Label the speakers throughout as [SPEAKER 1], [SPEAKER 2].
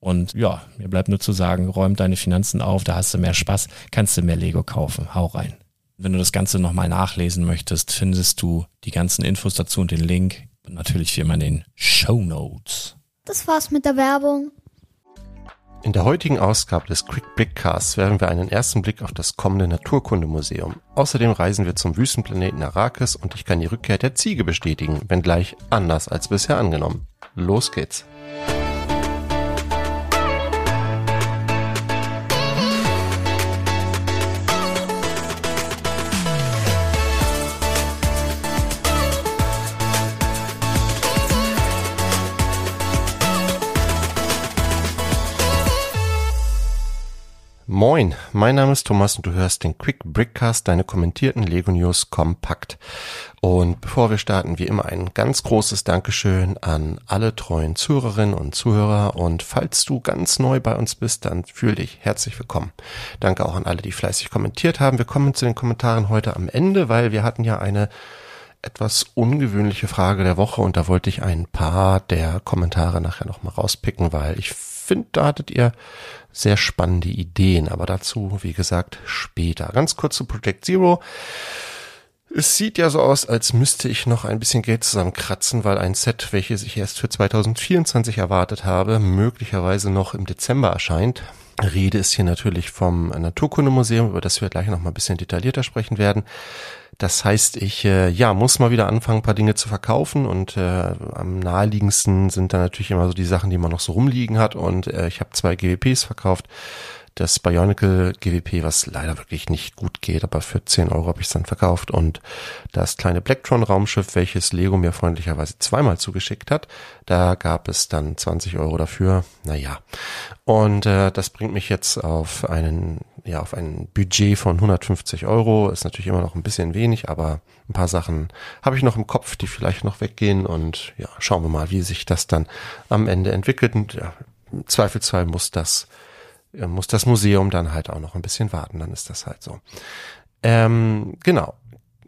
[SPEAKER 1] Und ja, mir bleibt nur zu sagen, räum deine Finanzen auf, da hast du mehr Spaß, kannst du mehr Lego kaufen. Hau rein. Wenn du das Ganze nochmal nachlesen möchtest, findest du die ganzen Infos dazu und den Link. Und natürlich wie immer in den Show Notes.
[SPEAKER 2] Das war's mit der Werbung.
[SPEAKER 3] In der heutigen Ausgabe des Quick Blickcasts werfen wir einen ersten Blick auf das kommende Naturkundemuseum. Außerdem reisen wir zum Wüstenplaneten Arrakis und ich kann die Rückkehr der Ziege bestätigen, wenngleich anders als bisher angenommen. Los geht's. Moin, mein Name ist Thomas und du hörst den Quick Brickcast, deine kommentierten Lego News kompakt. Und bevor wir starten, wie immer ein ganz großes Dankeschön an alle treuen Zuhörerinnen und Zuhörer. Und falls du ganz neu bei uns bist, dann fühl dich herzlich willkommen. Danke auch an alle, die fleißig kommentiert haben. Wir kommen zu den Kommentaren heute am Ende, weil wir hatten ja eine etwas ungewöhnliche Frage der Woche und da wollte ich ein paar der Kommentare nachher nochmal rauspicken, weil ich finde, da hattet ihr sehr spannende Ideen, aber dazu, wie gesagt, später. Ganz kurz zu Project Zero. Es sieht ja so aus, als müsste ich noch ein bisschen Geld zusammenkratzen, weil ein Set, welches ich erst für 2024 erwartet habe, möglicherweise noch im Dezember erscheint. Rede ist hier natürlich vom Naturkundemuseum, über das wir gleich noch mal ein bisschen detaillierter sprechen werden. Das heißt, ich äh, ja muss mal wieder anfangen, ein paar Dinge zu verkaufen und äh, am naheliegendsten sind da natürlich immer so die Sachen, die man noch so rumliegen hat und äh, ich habe zwei GWPs verkauft. Das Bionicle GWP, was leider wirklich nicht gut geht, aber für 10 Euro habe ich es dann verkauft und das kleine Blacktron Raumschiff, welches Lego mir freundlicherweise zweimal zugeschickt hat, da gab es dann 20 Euro dafür. Naja. Und äh, das bringt mich jetzt auf einen, ja, auf ein Budget von 150 Euro. Ist natürlich immer noch ein bisschen wenig, aber ein paar Sachen habe ich noch im Kopf, die vielleicht noch weggehen und ja, schauen wir mal, wie sich das dann am Ende entwickelt. Und ja, im Zweifelsfall muss das muss das Museum dann halt auch noch ein bisschen warten, dann ist das halt so. Ähm, genau.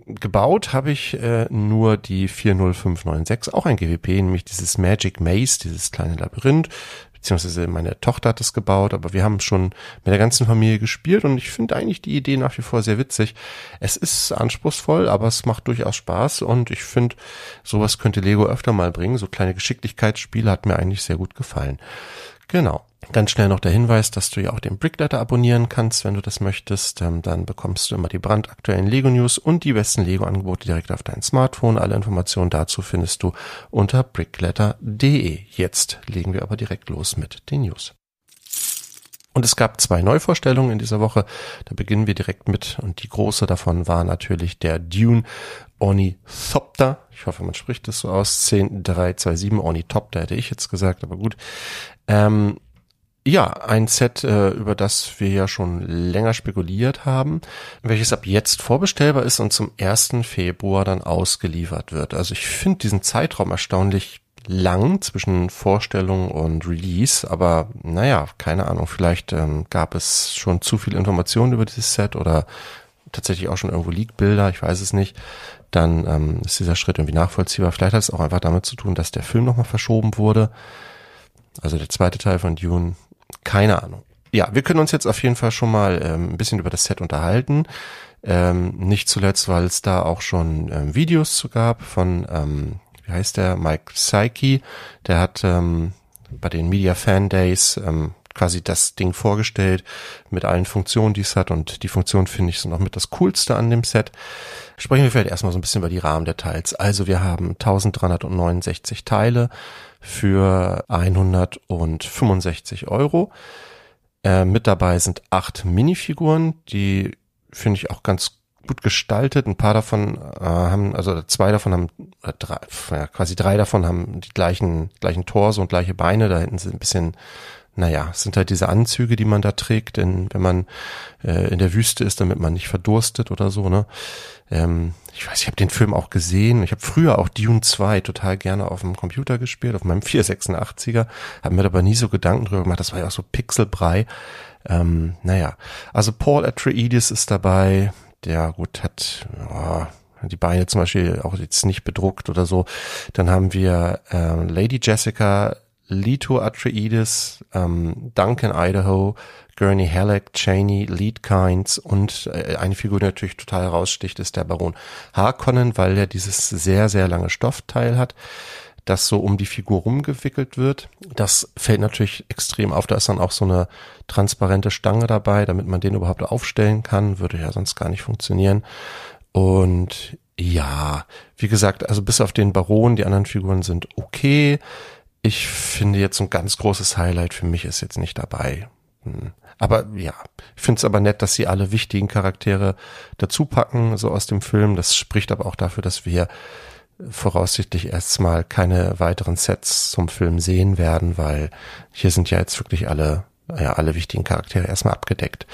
[SPEAKER 3] Gebaut habe ich äh, nur die 40596, auch ein GWP, nämlich dieses Magic Maze, dieses kleine Labyrinth, beziehungsweise meine Tochter hat es gebaut, aber wir haben schon mit der ganzen Familie gespielt und ich finde eigentlich die Idee nach wie vor sehr witzig. Es ist anspruchsvoll, aber es macht durchaus Spaß und ich finde, sowas könnte Lego öfter mal bringen. So kleine Geschicklichkeitsspiele hat mir eigentlich sehr gut gefallen. Genau. Ganz schnell noch der Hinweis, dass du ja auch den Brickletter abonnieren kannst, wenn du das möchtest. Ähm, dann bekommst du immer die brandaktuellen Lego News und die besten Lego Angebote direkt auf dein Smartphone. Alle Informationen dazu findest du unter brickletter.de. Jetzt legen wir aber direkt los mit den News. Und es gab zwei Neuvorstellungen in dieser Woche. Da beginnen wir direkt mit. Und die große davon war natürlich der Dune Ornithopter. Ich hoffe, man spricht das so aus. 10327 Ornithopter hätte ich jetzt gesagt, aber gut. Ähm, ja, ein Set, äh, über das wir ja schon länger spekuliert haben, welches ab jetzt vorbestellbar ist und zum 1. Februar dann ausgeliefert wird. Also ich finde diesen Zeitraum erstaunlich lang zwischen Vorstellung und Release, aber naja, keine Ahnung, vielleicht ähm, gab es schon zu viel Informationen über dieses Set oder tatsächlich auch schon irgendwo Leak-Bilder, ich weiß es nicht, dann ähm, ist dieser Schritt irgendwie nachvollziehbar. Vielleicht hat es auch einfach damit zu tun, dass der Film nochmal verschoben wurde. Also der zweite Teil von Dune, keine Ahnung. Ja, wir können uns jetzt auf jeden Fall schon mal ähm, ein bisschen über das Set unterhalten. Ähm, nicht zuletzt, weil es da auch schon ähm, Videos zu gab von, ähm, wie heißt der, Mike Psyche. Der hat ähm, bei den Media Fan Days ähm, quasi das Ding vorgestellt mit allen Funktionen, die es hat. Und die Funktion finde ich so noch mit das Coolste an dem Set. Sprechen wir vielleicht erstmal so ein bisschen über die Rahmendetails. Also wir haben 1369 Teile für 165 Euro. Äh, mit dabei sind acht Minifiguren, die finde ich auch ganz gut gestaltet. Ein paar davon äh, haben, also zwei davon haben, äh, drei, ja, quasi drei davon haben die gleichen, gleichen Torso und gleiche Beine. Da hinten sind ein bisschen naja, es sind halt diese Anzüge, die man da trägt, denn wenn man äh, in der Wüste ist, damit man nicht verdurstet oder so, ne? Ähm, ich weiß, ich habe den Film auch gesehen. Ich habe früher auch Dune 2 total gerne auf dem Computer gespielt, auf meinem 486er, habe mir aber nie so Gedanken drüber gemacht, das war ja auch so Pixelbrei. Ähm, naja, also Paul Atreides ist dabei, der gut hat, oh, die Beine zum Beispiel auch jetzt nicht bedruckt oder so. Dann haben wir äh, Lady Jessica Leto Atreides, ähm, Duncan Idaho, Gurney Halleck, Cheney, Lead Kynes und äh, eine Figur, die natürlich total heraussticht, ist der Baron Harkonnen, weil er dieses sehr, sehr lange Stoffteil hat, das so um die Figur rumgewickelt wird. Das fällt natürlich extrem auf. Da ist dann auch so eine transparente Stange dabei, damit man den überhaupt aufstellen kann. Würde ja sonst gar nicht funktionieren. Und ja, wie gesagt, also bis auf den Baron, die anderen Figuren sind okay ich finde jetzt ein ganz großes Highlight für mich ist jetzt nicht dabei. Hm. Aber ja, ich finde es aber nett, dass sie alle wichtigen Charaktere dazu packen, so aus dem Film. Das spricht aber auch dafür, dass wir voraussichtlich erstmal keine weiteren Sets zum Film sehen werden, weil hier sind ja jetzt wirklich alle ja, alle wichtigen Charaktere erstmal abgedeckt.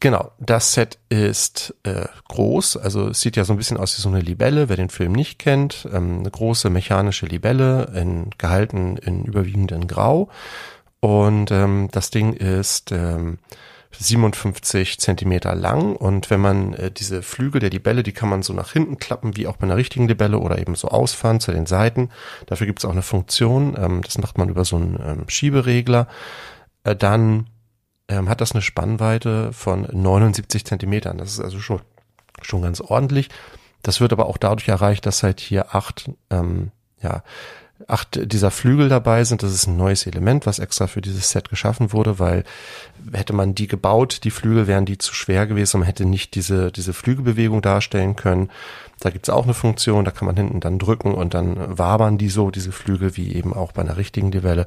[SPEAKER 3] Genau, das Set ist äh, groß, also es sieht ja so ein bisschen aus wie so eine Libelle, wer den Film nicht kennt. Ähm, eine große mechanische Libelle, in, gehalten in überwiegend in Grau. Und ähm, das Ding ist ähm, 57 Zentimeter lang und wenn man äh, diese Flügel der Libelle, die kann man so nach hinten klappen, wie auch bei einer richtigen Libelle oder eben so ausfahren zu den Seiten. Dafür gibt es auch eine Funktion, ähm, das macht man über so einen ähm, Schieberegler dann ähm, hat das eine Spannweite von 79 Zentimetern. Das ist also schon, schon ganz ordentlich. Das wird aber auch dadurch erreicht, dass halt hier acht, ähm, ja, acht dieser Flügel dabei sind. Das ist ein neues Element, was extra für dieses Set geschaffen wurde, weil hätte man die gebaut, die Flügel wären die zu schwer gewesen und hätte nicht diese, diese Flügelbewegung darstellen können. Da gibt's auch eine Funktion, da kann man hinten dann drücken und dann wabern die so, diese Flügel, wie eben auch bei einer richtigen Develle.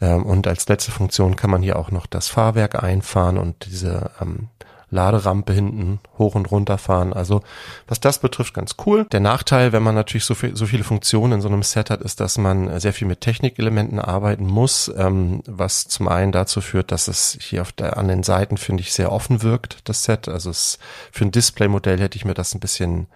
[SPEAKER 3] Ähm, und als letzte Funktion kann man hier auch noch das Fahrwerk einfahren und diese ähm, Laderampe hinten hoch und runter fahren. Also was das betrifft, ganz cool. Der Nachteil, wenn man natürlich so, viel, so viele Funktionen in so einem Set hat, ist, dass man sehr viel mit Technikelementen arbeiten muss, ähm, was zum einen dazu führt, dass es hier auf der, an den Seiten, finde ich, sehr offen wirkt, das Set. Also es, für ein Displaymodell hätte ich mir das ein bisschen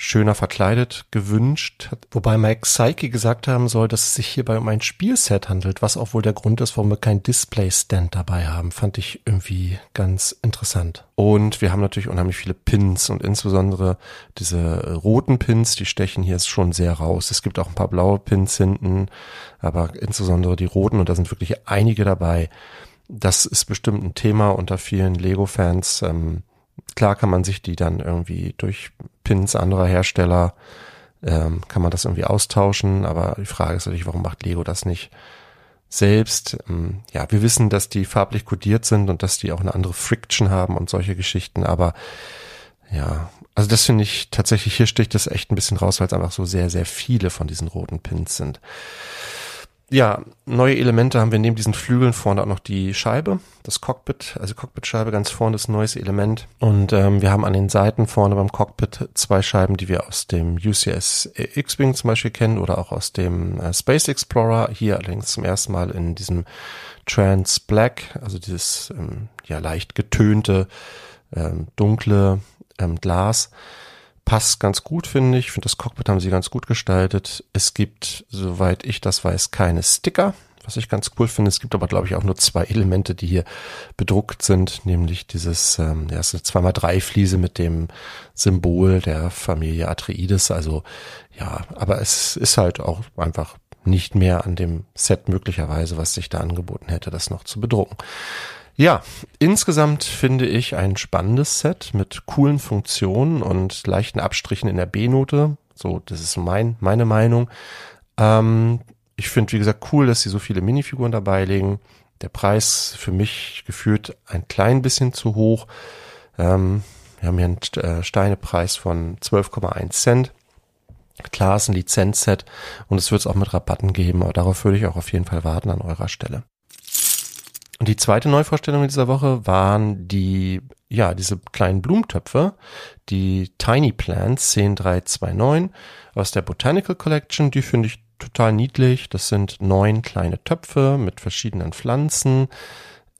[SPEAKER 3] schöner verkleidet gewünscht. Wobei Mike Psyche gesagt haben soll, dass es sich hierbei um ein Spielset handelt, was auch wohl der Grund ist, warum wir kein Display-Stand dabei haben. Fand ich irgendwie ganz interessant. Und wir haben natürlich unheimlich viele Pins und insbesondere diese roten Pins, die stechen hier schon sehr raus. Es gibt auch ein paar blaue Pins hinten, aber insbesondere die roten und da sind wirklich einige dabei. Das ist bestimmt ein Thema unter vielen Lego-Fans. Ähm, Klar kann man sich die dann irgendwie durch Pins anderer Hersteller, ähm, kann man das irgendwie austauschen, aber die Frage ist natürlich, warum macht Lego das nicht selbst? Ähm, ja, wir wissen, dass die farblich kodiert sind und dass die auch eine andere Friction haben und solche Geschichten, aber ja, also das finde ich tatsächlich, hier sticht das echt ein bisschen raus, weil es einfach so sehr, sehr viele von diesen roten Pins sind ja, neue Elemente haben wir neben diesen Flügeln vorne auch noch die Scheibe, das Cockpit, also Cockpitscheibe ganz vorne ist ein neues Element. Und ähm, wir haben an den Seiten vorne beim Cockpit zwei Scheiben, die wir aus dem UCS X-Wing zum Beispiel kennen oder auch aus dem äh, Space Explorer. Hier allerdings zum ersten Mal in diesem Trans Black, also dieses ähm, ja leicht getönte, ähm, dunkle ähm, Glas passt ganz gut, finde ich. Ich finde, das Cockpit haben sie ganz gut gestaltet. Es gibt, soweit ich das weiß, keine Sticker, was ich ganz cool finde. Es gibt aber, glaube ich, auch nur zwei Elemente, die hier bedruckt sind, nämlich dieses, ähm, ja, ist eine 2x3 Fliese mit dem Symbol der Familie Atreides. Also, ja, aber es ist halt auch einfach nicht mehr an dem Set möglicherweise, was sich da angeboten hätte, das noch zu bedrucken. Ja, insgesamt finde ich ein spannendes Set mit coolen Funktionen und leichten Abstrichen in der B-Note. So, das ist mein, meine Meinung. Ähm, ich finde, wie gesagt, cool, dass sie so viele Minifiguren dabei legen. Der Preis für mich gefühlt ein klein bisschen zu hoch. Ähm, wir haben hier einen äh, Steinepreis von 12,1 Cent. Klar ist ein Lizenzset und es wird es auch mit Rabatten geben, aber darauf würde ich auch auf jeden Fall warten an eurer Stelle. Und die zweite Neuvorstellung dieser Woche waren die, ja, diese kleinen Blumentöpfe, die Tiny Plants 10329 aus der Botanical Collection. Die finde ich total niedlich. Das sind neun kleine Töpfe mit verschiedenen Pflanzen.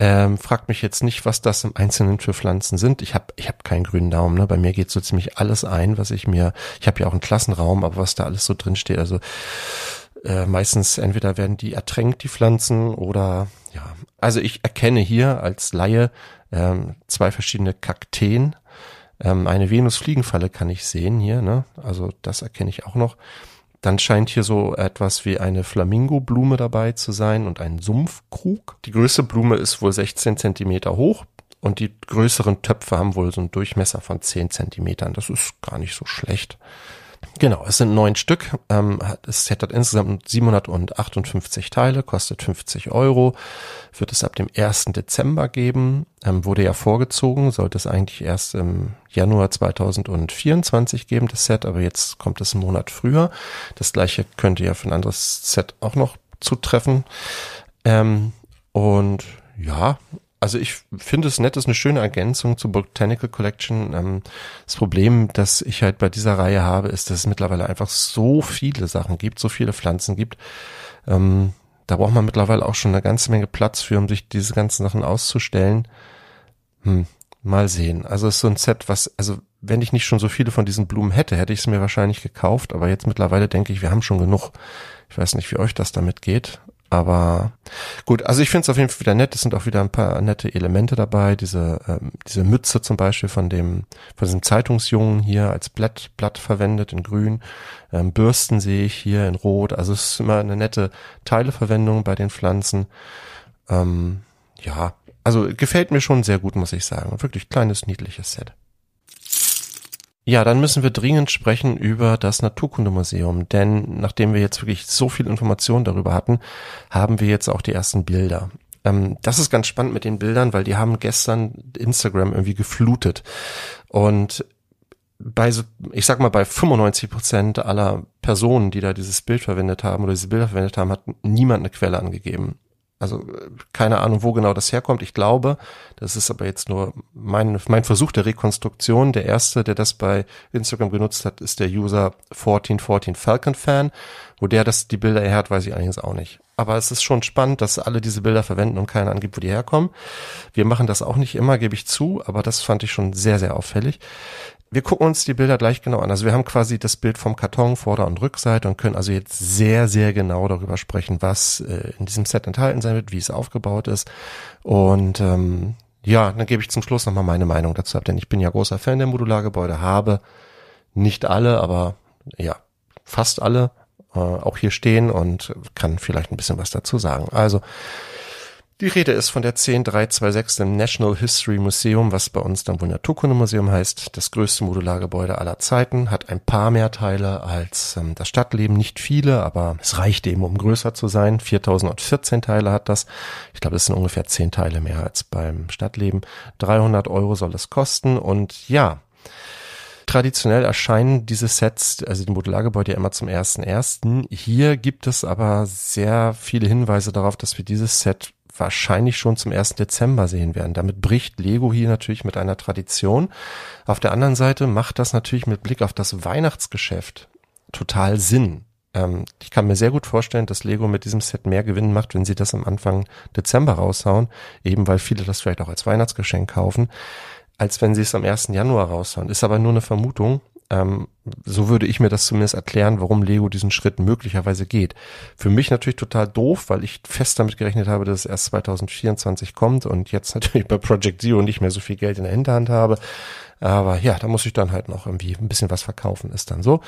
[SPEAKER 3] Ähm, fragt mich jetzt nicht, was das im Einzelnen für Pflanzen sind. Ich habe ich hab keinen grünen Daumen. Ne? Bei mir geht so ziemlich alles ein, was ich mir. Ich habe ja auch einen Klassenraum, aber was da alles so drin steht. Also äh, meistens entweder werden die ertränkt, die Pflanzen, oder ja. Also ich erkenne hier als Laie ähm, zwei verschiedene Kakteen. Ähm, eine Venusfliegenfalle kann ich sehen hier, ne? Also das erkenne ich auch noch. Dann scheint hier so etwas wie eine Flamingo-Blume dabei zu sein und ein Sumpfkrug. Die größte Blume ist wohl 16 Zentimeter hoch und die größeren Töpfe haben wohl so einen Durchmesser von 10 Zentimetern. Das ist gar nicht so schlecht. Genau, es sind neun Stück. Ähm, es hat insgesamt 758 Teile, kostet 50 Euro. Wird es ab dem 1. Dezember geben. Ähm, wurde ja vorgezogen, sollte es eigentlich erst im Januar 2024 geben, das Set, aber jetzt kommt es einen Monat früher. Das gleiche könnte ja für ein anderes Set auch noch zutreffen. Ähm, und ja, also ich finde es nett, ist eine schöne Ergänzung zur Botanical Collection. Ähm, das Problem, das ich halt bei dieser Reihe habe, ist, dass es mittlerweile einfach so viele Sachen gibt, so viele Pflanzen gibt. Ähm, da braucht man mittlerweile auch schon eine ganze Menge Platz für, um sich diese ganzen Sachen auszustellen. Hm, mal sehen. Also es ist so ein Set, was, also wenn ich nicht schon so viele von diesen Blumen hätte, hätte ich es mir wahrscheinlich gekauft. Aber jetzt mittlerweile denke ich, wir haben schon genug. Ich weiß nicht, wie euch das damit geht. Aber gut, also ich finde es auf jeden Fall wieder nett. Es sind auch wieder ein paar nette Elemente dabei. Diese, ähm, diese Mütze zum Beispiel von dem, von diesem Zeitungsjungen hier als Blatt, Blatt verwendet in grün. Ähm, Bürsten sehe ich hier in rot. Also es ist immer eine nette Teileverwendung bei den Pflanzen. Ähm, ja, also gefällt mir schon sehr gut, muss ich sagen. Wirklich kleines, niedliches Set. Ja, dann müssen wir dringend sprechen über das Naturkundemuseum, denn nachdem wir jetzt wirklich so viel Information darüber hatten, haben wir jetzt auch die ersten Bilder. Ähm, das ist ganz spannend mit den Bildern, weil die haben gestern Instagram irgendwie geflutet. Und bei so, ich sag mal, bei 95 Prozent aller Personen, die da dieses Bild verwendet haben oder diese Bilder verwendet haben, hat niemand eine Quelle angegeben. Also keine Ahnung, wo genau das herkommt. Ich glaube, das ist aber jetzt nur mein, mein Versuch der Rekonstruktion. Der erste, der das bei Instagram genutzt hat, ist der User 1414 Falcon Fan. Wo der das die Bilder her weiß ich eigentlich auch nicht. Aber es ist schon spannend, dass alle diese Bilder verwenden und keiner angibt, wo die herkommen. Wir machen das auch nicht immer, gebe ich zu, aber das fand ich schon sehr, sehr auffällig wir gucken uns die Bilder gleich genau an. Also wir haben quasi das Bild vom Karton, Vorder- und Rückseite und können also jetzt sehr, sehr genau darüber sprechen, was äh, in diesem Set enthalten sein wird, wie es aufgebaut ist. Und ähm, ja, dann gebe ich zum Schluss nochmal meine Meinung dazu ab, denn ich bin ja großer Fan der Modulargebäude, habe nicht alle, aber ja, fast alle äh, auch hier stehen und kann vielleicht ein bisschen was dazu sagen. Also die Rede ist von der 10326 im National History Museum, was bei uns dann wohl Naturkundemuseum heißt. Das größte Modulargebäude aller Zeiten, hat ein paar mehr Teile als ähm, das Stadtleben. Nicht viele, aber es reicht eben, um größer zu sein. 4014 Teile hat das. Ich glaube, es sind ungefähr 10 Teile mehr als beim Stadtleben. 300 Euro soll es kosten und ja, traditionell erscheinen diese Sets, also die Modulargebäude ja immer zum ersten ersten. Hier gibt es aber sehr viele Hinweise darauf, dass wir dieses Set wahrscheinlich schon zum 1. Dezember sehen werden. Damit bricht Lego hier natürlich mit einer Tradition. Auf der anderen Seite macht das natürlich mit Blick auf das Weihnachtsgeschäft total Sinn. Ähm, ich kann mir sehr gut vorstellen, dass Lego mit diesem Set mehr Gewinn macht, wenn sie das am Anfang Dezember raushauen, eben weil viele das vielleicht auch als Weihnachtsgeschenk kaufen, als wenn sie es am 1. Januar raushauen. Ist aber nur eine Vermutung. Ähm, so würde ich mir das zumindest erklären, warum Lego diesen Schritt möglicherweise geht. Für mich natürlich total doof, weil ich fest damit gerechnet habe, dass es erst 2024 kommt und jetzt natürlich bei Project Zero nicht mehr so viel Geld in der Hinterhand habe. Aber ja, da muss ich dann halt noch irgendwie ein bisschen was verkaufen, ist dann so.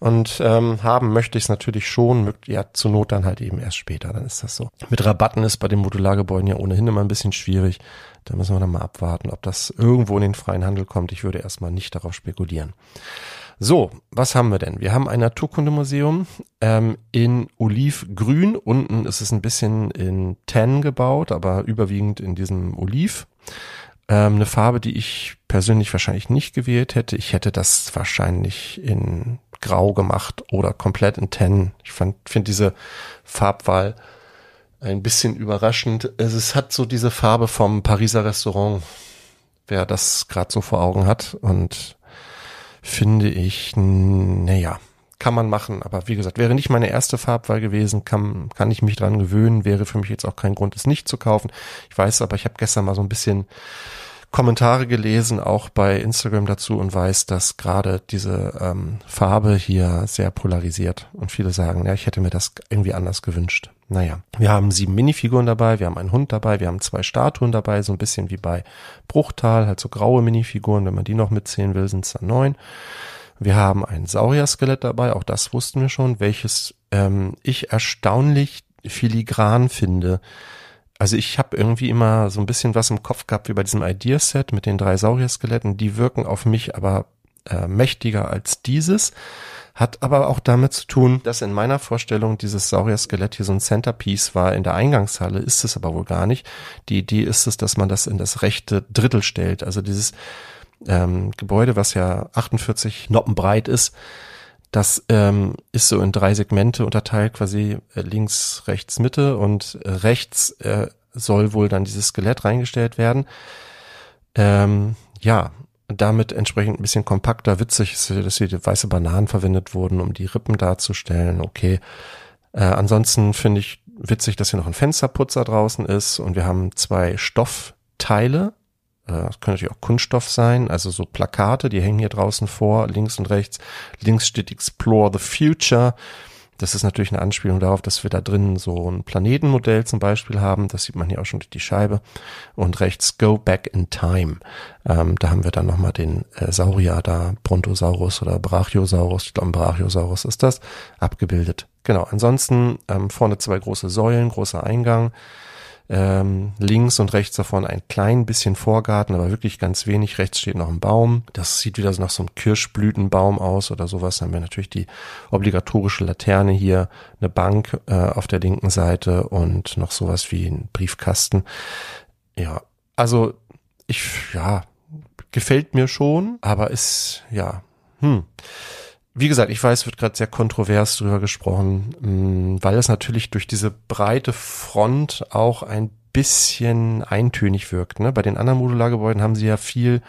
[SPEAKER 3] Und ähm, haben möchte ich es natürlich schon, ja, zur Not dann halt eben erst später, dann ist das so. Mit Rabatten ist bei den Modulargebäuden ja ohnehin immer ein bisschen schwierig. Da müssen wir dann mal abwarten, ob das irgendwo in den freien Handel kommt. Ich würde erstmal nicht darauf spekulieren. So, was haben wir denn? Wir haben ein Naturkundemuseum ähm, in Olivgrün. Unten ist es ein bisschen in Tan gebaut, aber überwiegend in diesem Oliv. Ähm, eine Farbe, die ich persönlich wahrscheinlich nicht gewählt hätte. Ich hätte das wahrscheinlich in Grau gemacht oder komplett in Tan. Ich finde diese Farbwahl ein bisschen überraschend. Es hat so diese Farbe vom Pariser Restaurant, wer das gerade so vor Augen hat. Und finde ich, naja, kann man machen. Aber wie gesagt, wäre nicht meine erste Farbwahl gewesen, kann, kann ich mich dran gewöhnen, wäre für mich jetzt auch kein Grund, es nicht zu kaufen. Ich weiß aber, ich habe gestern mal so ein bisschen Kommentare gelesen, auch bei Instagram dazu und weiß, dass gerade diese ähm, Farbe hier sehr polarisiert und viele sagen, ja, ich hätte mir das irgendwie anders gewünscht. Naja, wir haben sieben Minifiguren dabei, wir haben einen Hund dabei, wir haben zwei Statuen dabei, so ein bisschen wie bei Bruchtal, halt so graue Minifiguren, wenn man die noch mitzählen will, sind es dann neun. Wir haben ein Saurier-Skelett dabei, auch das wussten wir schon, welches ähm, ich erstaunlich filigran finde also ich habe irgendwie immer so ein bisschen was im Kopf gehabt wie bei diesem Ideaset mit den drei Saurier-Skeletten. Die wirken auf mich aber äh, mächtiger als dieses. Hat aber auch damit zu tun, dass in meiner Vorstellung dieses Saurier-Skelett hier so ein Centerpiece war in der Eingangshalle, ist es aber wohl gar nicht. Die Idee ist es, dass man das in das rechte Drittel stellt. Also dieses ähm, Gebäude, was ja 48 Noppen breit ist, das ähm, ist so in drei Segmente unterteilt, quasi äh, links, rechts, Mitte und äh, rechts äh, soll wohl dann dieses Skelett reingestellt werden. Ähm, ja, damit entsprechend ein bisschen kompakter, witzig ist, dass hier weiße Bananen verwendet wurden, um die Rippen darzustellen. Okay. Äh, ansonsten finde ich witzig, dass hier noch ein Fensterputzer draußen ist und wir haben zwei Stoffteile, das können natürlich auch Kunststoff sein, also so Plakate, die hängen hier draußen vor, links und rechts. Links steht Explore the Future. Das ist natürlich eine Anspielung darauf, dass wir da drinnen so ein Planetenmodell zum Beispiel haben. Das sieht man hier auch schon durch die Scheibe. Und rechts Go Back in Time. Ähm, da haben wir dann nochmal den äh, Saurier da, Brontosaurus oder Brachiosaurus. Ich glaube, Brachiosaurus ist das, abgebildet. Genau. Ansonsten ähm, vorne zwei große Säulen, großer Eingang. Ähm, links und rechts davon ein klein bisschen Vorgarten, aber wirklich ganz wenig. Rechts steht noch ein Baum. Das sieht wieder so nach so einem Kirschblütenbaum aus oder sowas. Dann haben wir natürlich die obligatorische Laterne hier, eine Bank äh, auf der linken Seite und noch sowas wie ein Briefkasten. Ja, also ich, ja, gefällt mir schon, aber ist, ja, hm. Wie gesagt, ich weiß, wird gerade sehr kontrovers drüber gesprochen, mm, weil es natürlich durch diese breite Front auch ein bisschen eintönig wirkt. Ne? Bei den anderen Modulargebäuden haben sie ja viel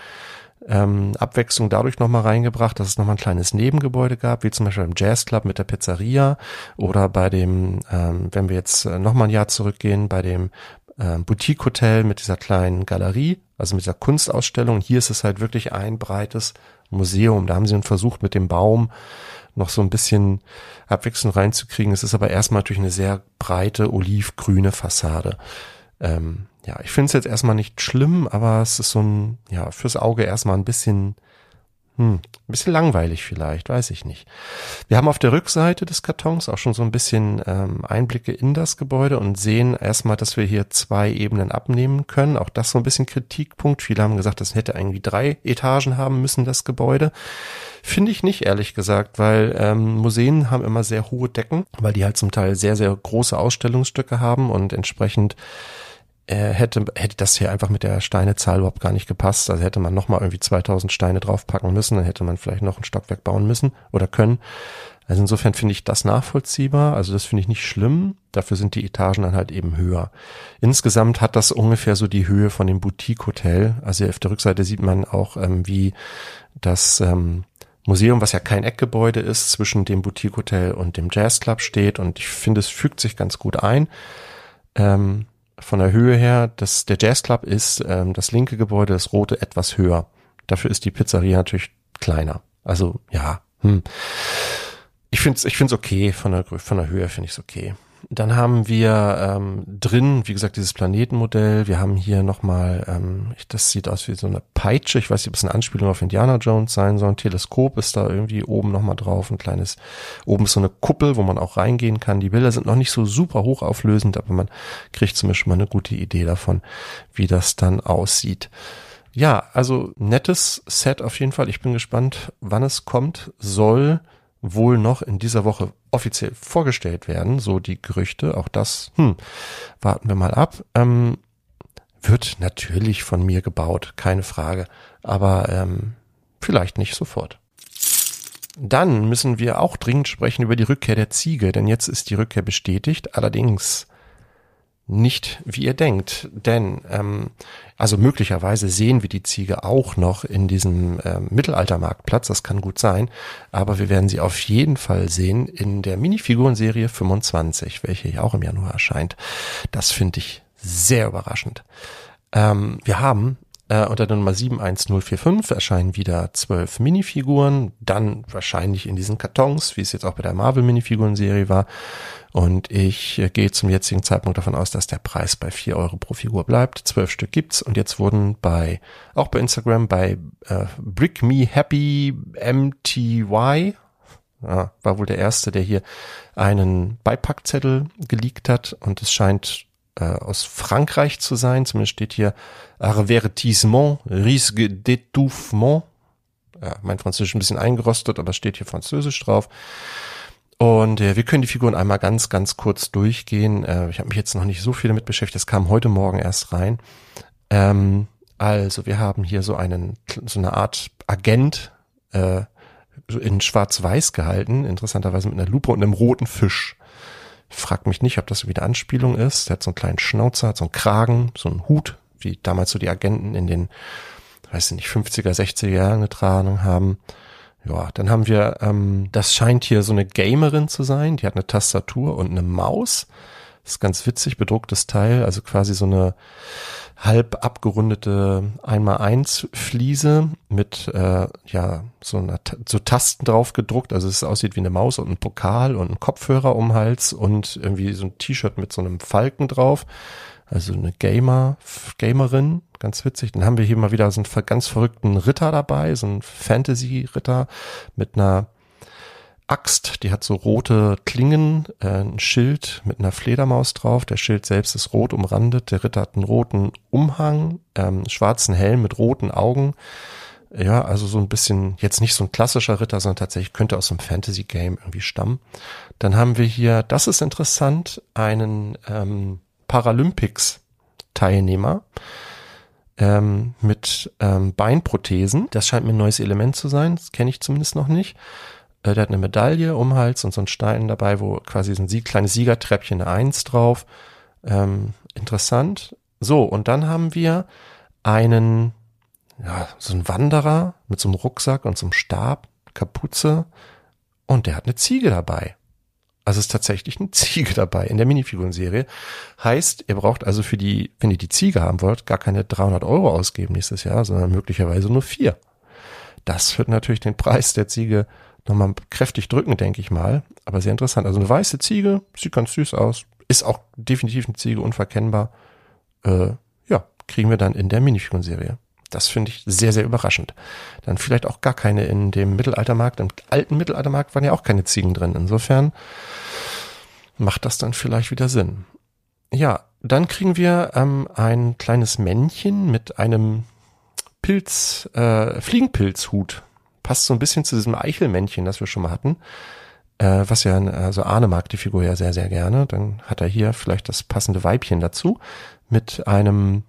[SPEAKER 3] ähm, Abwechslung dadurch nochmal reingebracht, dass es nochmal ein kleines Nebengebäude gab, wie zum Beispiel im Jazz Club mit der Pizzeria oder bei dem, ähm, wenn wir jetzt äh, nochmal ein Jahr zurückgehen, bei dem äh, Boutique Hotel mit dieser kleinen Galerie, also mit dieser Kunstausstellung. Hier ist es halt wirklich ein breites Museum. Da haben sie versucht, mit dem Baum noch so ein bisschen Abwechslung reinzukriegen. Es ist aber erstmal durch eine sehr breite olivgrüne Fassade. Ähm, ja, ich finde es jetzt erstmal nicht schlimm, aber es ist so ein, ja, fürs Auge erstmal ein bisschen hm, ein bisschen langweilig vielleicht, weiß ich nicht. Wir haben auf der Rückseite des Kartons auch schon so ein bisschen ähm, Einblicke in das Gebäude und sehen erstmal, dass wir hier zwei Ebenen abnehmen können. Auch das so ein bisschen Kritikpunkt. Viele haben gesagt, das hätte irgendwie drei Etagen haben müssen, das Gebäude. Finde ich nicht, ehrlich gesagt, weil ähm, Museen haben immer sehr hohe Decken, weil die halt zum Teil sehr, sehr große Ausstellungsstücke haben und entsprechend hätte, hätte das hier einfach mit der Steinezahl überhaupt gar nicht gepasst. Also hätte man nochmal irgendwie 2000 Steine draufpacken müssen, dann hätte man vielleicht noch ein Stockwerk bauen müssen oder können. Also insofern finde ich das nachvollziehbar. Also das finde ich nicht schlimm. Dafür sind die Etagen dann halt eben höher. Insgesamt hat das ungefähr so die Höhe von dem Boutique-Hotel. Also auf der Rückseite sieht man auch, ähm, wie das ähm, Museum, was ja kein Eckgebäude ist, zwischen dem Boutique-Hotel und dem Jazzclub steht. Und ich finde, es fügt sich ganz gut ein. Ähm, von der Höhe her, das, der Jazzclub ist ähm, das linke Gebäude, das rote etwas höher. Dafür ist die Pizzeria natürlich kleiner. Also ja, hm. ich finde es ich find's okay, von der, von der Höhe finde ich es okay. Dann haben wir ähm, drin, wie gesagt, dieses Planetenmodell. Wir haben hier nochmal, ähm, das sieht aus wie so eine Peitsche. Ich weiß nicht, ob es eine Anspielung auf Indiana Jones sein soll. Ein Teleskop ist da irgendwie oben nochmal drauf. Ein kleines, oben ist so eine Kuppel, wo man auch reingehen kann. Die Bilder sind noch nicht so super hochauflösend, aber man kriegt zumindest mal eine gute Idee davon, wie das dann aussieht. Ja, also nettes Set auf jeden Fall. Ich bin gespannt, wann es kommt. Soll wohl noch in dieser Woche offiziell vorgestellt werden, so die Gerüchte. Auch das, hm, warten wir mal ab. Ähm, wird natürlich von mir gebaut, keine Frage, aber ähm, vielleicht nicht sofort. Dann müssen wir auch dringend sprechen über die Rückkehr der Ziege, denn jetzt ist die Rückkehr bestätigt. Allerdings nicht, wie ihr denkt. Denn, ähm, also möglicherweise sehen wir die Ziege auch noch in diesem ähm, Mittelaltermarktplatz, das kann gut sein, aber wir werden sie auf jeden Fall sehen in der Minifigurenserie 25, welche ja auch im Januar erscheint. Das finde ich sehr überraschend. Ähm, wir haben äh, unter der Nummer 71045 erscheinen wieder zwölf Minifiguren, dann wahrscheinlich in diesen Kartons, wie es jetzt auch bei der Marvel-Minifiguren-Serie war. Und ich äh, gehe zum jetzigen Zeitpunkt davon aus, dass der Preis bei vier Euro pro Figur bleibt. Zwölf Stück gibt's und jetzt wurden bei, auch bei Instagram, bei äh, Brick Me Happy MTY, ja, war wohl der erste, der hier einen Beipackzettel geleakt hat und es scheint äh, aus Frankreich zu sein. Zumindest steht hier Avertissement, Risque d'étouffement. Ja, mein Französisch ein bisschen eingerostet, aber steht hier Französisch drauf. Und äh, wir können die Figuren einmal ganz, ganz kurz durchgehen. Äh, ich habe mich jetzt noch nicht so viel damit beschäftigt. Das kam heute Morgen erst rein. Ähm, also wir haben hier so einen, so eine Art Agent äh, in Schwarz-Weiß gehalten, interessanterweise mit einer Lupe und einem roten Fisch. Frag mich nicht, ob das wieder Anspielung ist. Der hat so einen kleinen Schnauzer, hat so einen Kragen, so einen Hut, wie damals so die Agenten in den, weiß ich nicht, 50er, 60er Jahren getragen haben. Ja, dann haben wir, ähm, das scheint hier so eine Gamerin zu sein. Die hat eine Tastatur und eine Maus. Das ist ganz witzig, bedrucktes Teil, also quasi so eine halb abgerundete 1x1 Fliese mit äh, ja so einer so Tasten drauf gedruckt, also es aussieht wie eine Maus und ein Pokal und ein Kopfhörer um Hals und irgendwie so ein T-Shirt mit so einem Falken drauf. Also eine Gamer, Gamerin, ganz witzig. Dann haben wir hier mal wieder so einen ganz verrückten Ritter dabei, so ein Fantasy-Ritter mit einer Axt, die hat so rote Klingen, äh, ein Schild mit einer Fledermaus drauf. Der Schild selbst ist rot umrandet. Der Ritter hat einen roten Umhang, ähm, schwarzen Helm mit roten Augen. Ja, also so ein bisschen, jetzt nicht so ein klassischer Ritter, sondern tatsächlich könnte aus einem Fantasy-Game irgendwie stammen. Dann haben wir hier, das ist interessant, einen ähm, Paralympics-Teilnehmer ähm, mit ähm, Beinprothesen. Das scheint mir ein neues Element zu sein. Das kenne ich zumindest noch nicht. Äh, der hat eine Medaille um Hals und so ein Stein dabei, wo quasi so ein Sieg, kleines Siegertreppchen, eine Eins drauf. Ähm, interessant. So, und dann haben wir einen, ja, so ein Wanderer mit so einem Rucksack und so einem Stab, Kapuze und der hat eine Ziege dabei. Also ist tatsächlich eine Ziege dabei in der Minifigurenserie. Heißt, ihr braucht also für die, wenn ihr die Ziege haben wollt, gar keine 300 Euro ausgeben nächstes Jahr, sondern möglicherweise nur vier. Das wird natürlich den Preis der Ziege nochmal kräftig drücken, denke ich mal. Aber sehr interessant. Also eine weiße Ziege, sieht ganz süß aus. Ist auch definitiv eine Ziege, unverkennbar. Äh, ja, kriegen wir dann in der Minifigurenserie. Das finde ich sehr, sehr überraschend. Dann vielleicht auch gar keine in dem Mittelaltermarkt. Im alten Mittelaltermarkt waren ja auch keine Ziegen drin. Insofern macht das dann vielleicht wieder Sinn. Ja, dann kriegen wir ähm, ein kleines Männchen mit einem Pilz, äh, Fliegenpilzhut. Passt so ein bisschen zu diesem Eichelmännchen, das wir schon mal hatten. Äh, was ja, also Arne mag die Figur ja sehr, sehr gerne. Dann hat er hier vielleicht das passende Weibchen dazu mit einem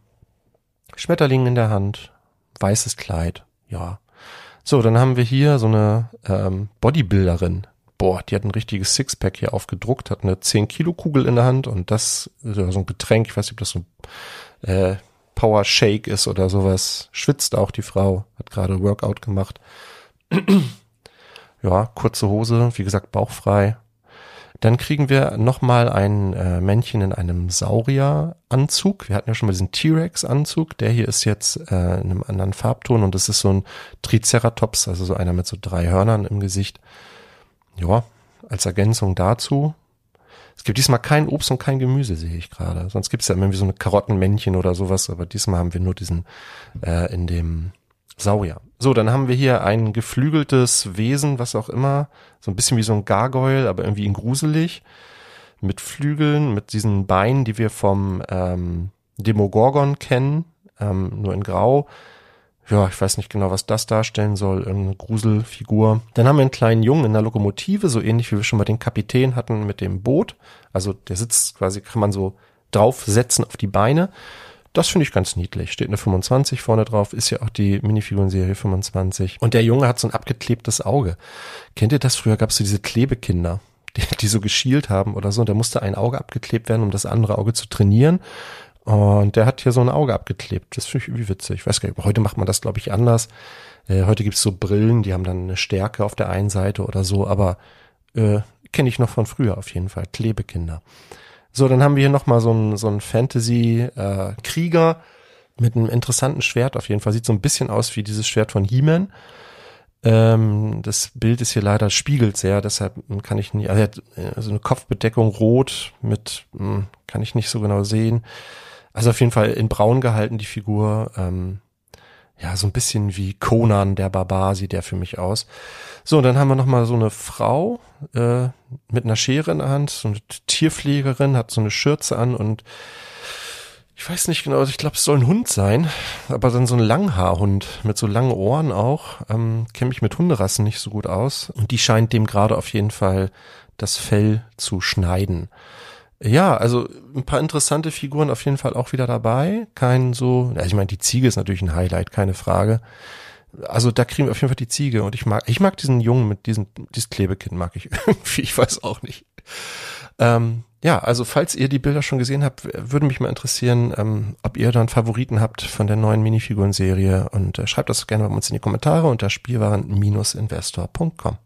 [SPEAKER 3] Schmetterling in der Hand, weißes Kleid, ja. So, dann haben wir hier so eine ähm, Bodybuilderin. Boah, die hat ein richtiges Sixpack hier aufgedruckt, hat eine 10 Kilo Kugel in der Hand und das so ein Getränk, ich weiß nicht, ob das so ein äh, Power Shake ist oder sowas. Schwitzt auch die Frau, hat gerade Workout gemacht. ja, kurze Hose, wie gesagt, bauchfrei. Dann kriegen wir nochmal ein äh, Männchen in einem Saurieranzug. Wir hatten ja schon mal diesen T-Rex-Anzug. Der hier ist jetzt äh, in einem anderen Farbton und das ist so ein Triceratops, also so einer mit so drei Hörnern im Gesicht. Ja, als Ergänzung dazu. Es gibt diesmal kein Obst und kein Gemüse, sehe ich gerade. Sonst gibt es ja immer wie so eine Karottenmännchen oder sowas, aber diesmal haben wir nur diesen äh, in dem Saurier. So, dann haben wir hier ein geflügeltes Wesen, was auch immer, so ein bisschen wie so ein Gargoyle, aber irgendwie in gruselig, mit Flügeln, mit diesen Beinen, die wir vom ähm, Demogorgon kennen, ähm, nur in Grau. Ja, ich weiß nicht genau, was das darstellen soll, irgendeine Gruselfigur. Dann haben wir einen kleinen Jungen in der Lokomotive, so ähnlich wie wir schon mal den Kapitän hatten mit dem Boot. Also der sitzt quasi, kann man so draufsetzen auf die Beine. Das finde ich ganz niedlich. Steht eine 25 vorne drauf, ist ja auch die Minifigurenserie 25. Und der Junge hat so ein abgeklebtes Auge. Kennt ihr das? Früher gab es so diese Klebekinder, die, die so geschielt haben oder so. Und da musste ein Auge abgeklebt werden, um das andere Auge zu trainieren. Und der hat hier so ein Auge abgeklebt. Das finde ich irgendwie witzig. Ich weiß gar nicht, heute macht man das, glaube ich, anders. Äh, heute gibt's so Brillen, die haben dann eine Stärke auf der einen Seite oder so, aber äh, kenne ich noch von früher auf jeden Fall. Klebekinder. So, dann haben wir hier nochmal so ein, so Fantasy-Krieger äh, mit einem interessanten Schwert auf jeden Fall. Sieht so ein bisschen aus wie dieses Schwert von He-Man. Ähm, das Bild ist hier leider spiegelt sehr, deshalb kann ich nicht, also, hat also eine Kopfbedeckung rot mit, hm, kann ich nicht so genau sehen. Also auf jeden Fall in braun gehalten die Figur. Ähm, ja, so ein bisschen wie Conan der Barbar sieht der für mich aus. So, und dann haben wir noch mal so eine Frau äh, mit einer Schere in der Hand, so eine Tierpflegerin, hat so eine Schürze an und ich weiß nicht genau, ich glaube, es soll ein Hund sein, aber dann so ein Langhaarhund mit so langen Ohren auch. Ähm, Kenne mich mit Hunderassen nicht so gut aus. Und die scheint dem gerade auf jeden Fall das Fell zu schneiden. Ja, also ein paar interessante Figuren auf jeden Fall auch wieder dabei. Kein so, ja, ich meine, die Ziege ist natürlich ein Highlight, keine Frage. Also da kriegen wir auf jeden Fall die Ziege und ich mag, ich mag diesen Jungen mit diesem, dieses Klebekind mag ich irgendwie, ich weiß auch nicht. Ähm, ja, also falls ihr die Bilder schon gesehen habt, würde mich mal interessieren, ähm, ob ihr dann Favoriten habt von der neuen Minifiguren-Serie und äh, schreibt das gerne bei uns in die Kommentare unter spielwaren-investor.com.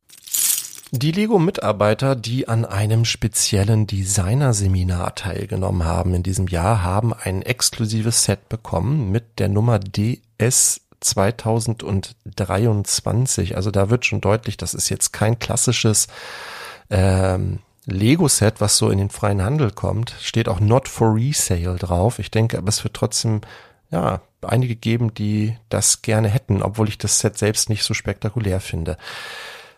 [SPEAKER 3] Die Lego-Mitarbeiter, die an einem speziellen Designer-Seminar teilgenommen haben in diesem Jahr, haben ein exklusives Set bekommen mit der Nummer DS 2023. Also da wird schon deutlich, das ist jetzt kein klassisches ähm, Lego-Set, was so in den freien Handel kommt. Steht auch Not for Resale drauf. Ich denke, aber es wird trotzdem ja einige geben, die das gerne hätten, obwohl ich das Set selbst nicht so spektakulär finde.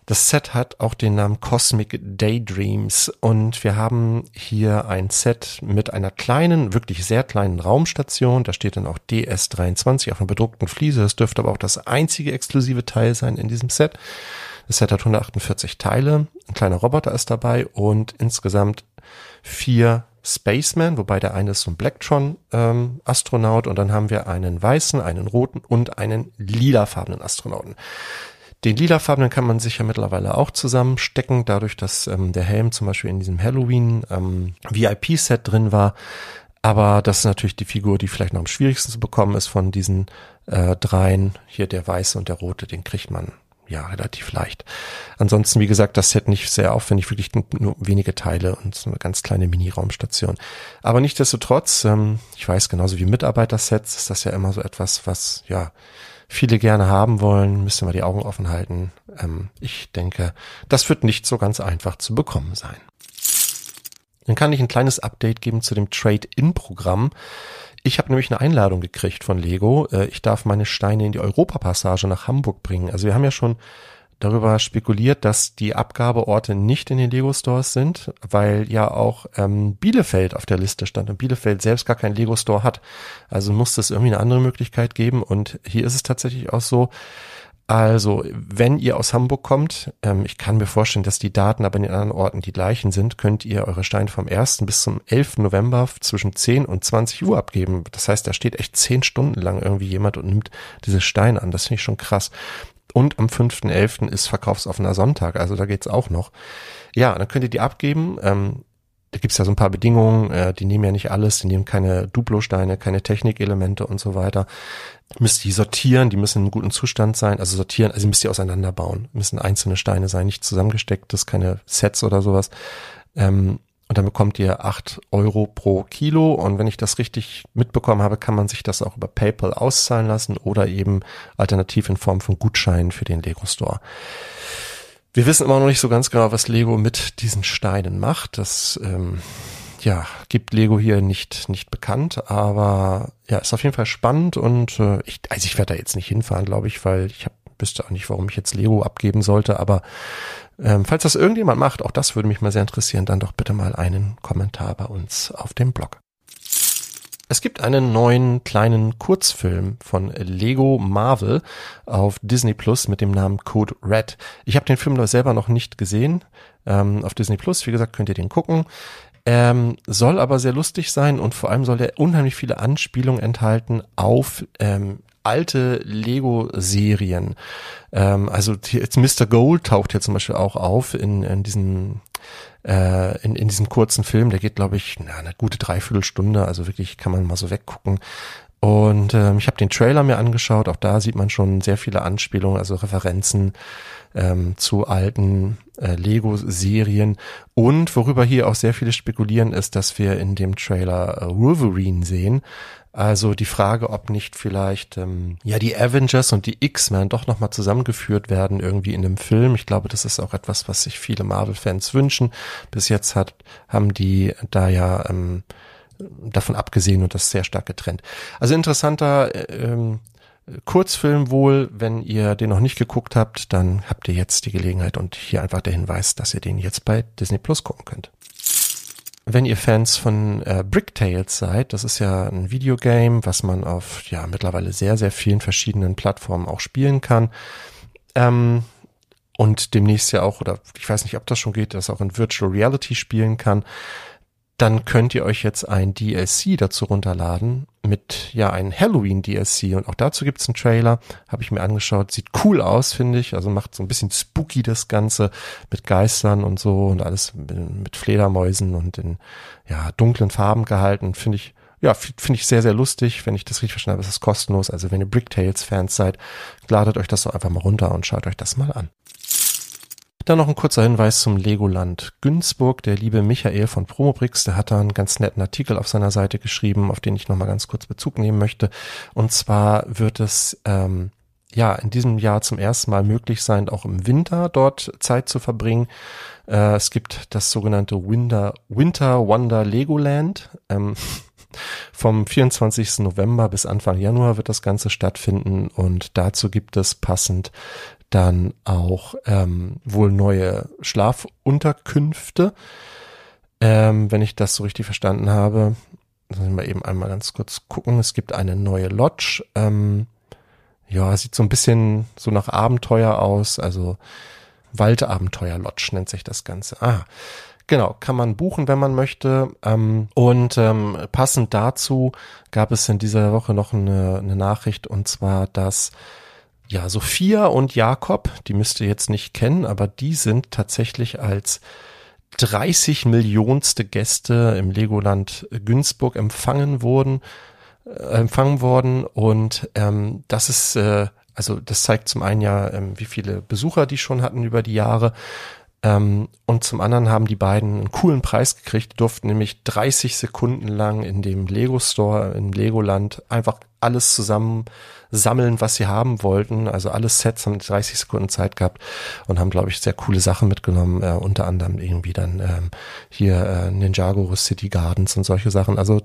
[SPEAKER 3] Das Set hat auch den Namen Cosmic Daydreams und wir haben hier ein Set mit einer kleinen, wirklich sehr kleinen Raumstation. Da steht dann auch DS23 auf einer bedruckten Fliese. Das dürfte aber auch das einzige exklusive Teil sein in diesem Set. Das Set hat 148 Teile, ein kleiner Roboter ist dabei und insgesamt vier Spaceman, wobei der eine ist so ein Blacktron-Astronaut ähm, und dann haben wir einen weißen, einen roten und einen lilafarbenen Astronauten. Den lilafarbenen kann man sich ja mittlerweile auch zusammenstecken, dadurch, dass ähm, der Helm zum Beispiel in diesem Halloween ähm, VIP-Set drin war. Aber das ist natürlich die Figur, die vielleicht noch am schwierigsten zu bekommen ist von diesen äh, dreien. Hier der weiße und der rote, den kriegt man ja relativ leicht. Ansonsten, wie gesagt, das Set nicht sehr aufwendig, wirklich nur wenige Teile und so eine ganz kleine Mini-Raumstation. Aber nichtsdestotrotz, ähm, ich weiß genauso wie Mitarbeitersets, ist das ja immer so etwas, was ja viele gerne haben wollen, müssen wir die Augen offen halten. Ähm, ich denke, das wird nicht so ganz einfach zu bekommen sein. Dann kann ich ein kleines Update geben zu dem Trade-in-Programm. Ich habe nämlich eine Einladung gekriegt von Lego. Äh, ich darf meine Steine in die Europapassage nach Hamburg bringen. Also wir haben ja schon darüber spekuliert, dass die Abgabeorte nicht in den Lego Stores sind, weil ja auch ähm, Bielefeld auf der Liste stand und Bielefeld selbst gar keinen Lego Store hat. Also muss es irgendwie eine andere Möglichkeit geben und hier ist es tatsächlich auch so, also, wenn ihr aus Hamburg kommt, ähm, ich kann mir vorstellen, dass die Daten aber in den anderen Orten die gleichen sind, könnt ihr eure Steine vom 1. bis zum 11. November zwischen 10 und 20 Uhr abgeben. Das heißt, da steht echt 10 Stunden lang irgendwie jemand und nimmt diese Steine an. Das finde ich schon krass. Und am 5.11. ist verkaufsoffener Sonntag, also da geht's auch noch. Ja, dann könnt ihr die abgeben. Ähm, da gibt's ja so ein paar Bedingungen, äh, die nehmen ja nicht alles, die nehmen keine Duplo-Steine, keine Technikelemente und so weiter. Müsst die sortieren, die müssen in einem guten Zustand sein, also sortieren, also müsst ihr auseinanderbauen, müssen einzelne Steine sein, nicht zusammengesteckt, das keine Sets oder sowas. Ähm, und dann bekommt ihr acht Euro pro Kilo. Und wenn ich das richtig mitbekommen habe, kann man sich das auch über PayPal auszahlen lassen oder eben alternativ in Form von Gutscheinen für den Lego Store. Wir wissen immer noch nicht so ganz genau, was Lego mit diesen Steinen macht. Das ähm, ja, gibt Lego hier nicht, nicht bekannt, aber ja, ist auf jeden Fall spannend und äh, ich, also ich werde da jetzt nicht hinfahren, glaube ich, weil ich hab, wüsste auch nicht, warum ich jetzt Lego abgeben sollte, aber ähm, falls das irgendjemand macht, auch das würde mich mal sehr interessieren, dann doch bitte mal einen Kommentar bei uns auf dem Blog. Es gibt einen neuen kleinen Kurzfilm von Lego Marvel auf Disney Plus mit dem Namen Code Red. Ich habe den Film selber noch nicht gesehen. Ähm, auf Disney Plus, wie gesagt, könnt ihr den gucken. Ähm, soll aber sehr lustig sein und vor allem soll er unheimlich viele Anspielungen enthalten auf ähm, alte Lego-Serien. Ähm, also jetzt Mr. Gold taucht hier zum Beispiel auch auf in, in diesem äh, in, in diesem kurzen Film. Der geht, glaube ich, na, eine gute Dreiviertelstunde. Also wirklich kann man mal so weggucken. Und ähm, ich habe den Trailer mir angeschaut. Auch da sieht man schon sehr viele Anspielungen, also Referenzen ähm, zu alten äh, Lego-Serien. Und worüber hier auch sehr viele spekulieren, ist, dass wir in dem Trailer äh, Wolverine sehen. Also die Frage, ob nicht vielleicht ähm, ja die Avengers und die X-Men doch nochmal zusammengeführt werden irgendwie in einem Film. Ich glaube, das ist auch etwas, was sich viele Marvel-Fans wünschen. Bis jetzt hat, haben die da ja ähm, davon abgesehen und das sehr stark getrennt. Also interessanter äh, ähm, Kurzfilm wohl, wenn ihr den noch nicht geguckt habt, dann habt ihr jetzt die Gelegenheit und hier einfach der Hinweis, dass ihr den jetzt bei Disney Plus gucken könnt. Wenn ihr Fans von äh, Bricktales seid, das ist ja ein Videogame, was man auf ja mittlerweile sehr, sehr vielen verschiedenen Plattformen auch spielen kann. Ähm, und demnächst ja auch, oder ich weiß nicht, ob das schon geht, das auch in Virtual Reality spielen kann dann könnt ihr euch jetzt ein DLC dazu runterladen mit ja ein Halloween DLC und auch dazu gibt's einen Trailer, habe ich mir angeschaut, sieht cool aus, finde ich, also macht so ein bisschen spooky das Ganze mit Geistern und so und alles mit Fledermäusen und in ja dunklen Farben gehalten, finde ich ja, finde ich sehr, sehr lustig. Wenn ich das richtig verstanden habe, ist es kostenlos. Also wenn ihr Bricktales-Fans seid, ladet euch das doch einfach mal runter und schaut euch das mal an. Dann noch ein kurzer Hinweis zum Legoland Günzburg. Der liebe Michael von Promobrix, der hat da einen ganz netten Artikel auf seiner Seite geschrieben, auf den ich nochmal ganz kurz Bezug nehmen möchte. Und zwar wird es ähm, ja in diesem Jahr zum ersten Mal möglich sein, auch im Winter dort Zeit zu verbringen. Äh, es gibt das sogenannte Winter, Winter Wonder Legoland. Ähm, Vom 24. November bis Anfang Januar wird das Ganze stattfinden und dazu gibt es passend dann auch ähm, wohl neue Schlafunterkünfte, ähm, wenn ich das so richtig verstanden habe. Müssen wir eben einmal ganz kurz gucken. Es gibt eine neue Lodge. Ähm, ja, sieht so ein bisschen so nach Abenteuer aus. Also Waldabenteuer Lodge nennt sich das Ganze. Ah, Genau, kann man buchen, wenn man möchte. Ähm, und ähm, passend dazu gab es in dieser Woche noch eine, eine Nachricht und zwar, dass ja Sophia und Jakob, die müsst ihr jetzt nicht kennen, aber die sind tatsächlich als 30 Millionste Gäste im Legoland Günzburg empfangen wurden, äh, empfangen worden. Und ähm, das ist äh, also das zeigt zum einen ja, ähm, wie viele Besucher die schon hatten über die Jahre. Ähm, und zum anderen haben die beiden einen coolen Preis gekriegt, durften nämlich 30 Sekunden lang in dem Lego Store in Legoland einfach alles zusammen sammeln, was sie haben wollten. Also alle Sets haben 30 Sekunden Zeit gehabt und haben, glaube ich, sehr coole Sachen mitgenommen. Äh, unter anderem irgendwie dann ähm, hier äh, Ninjago City Gardens und solche Sachen. Also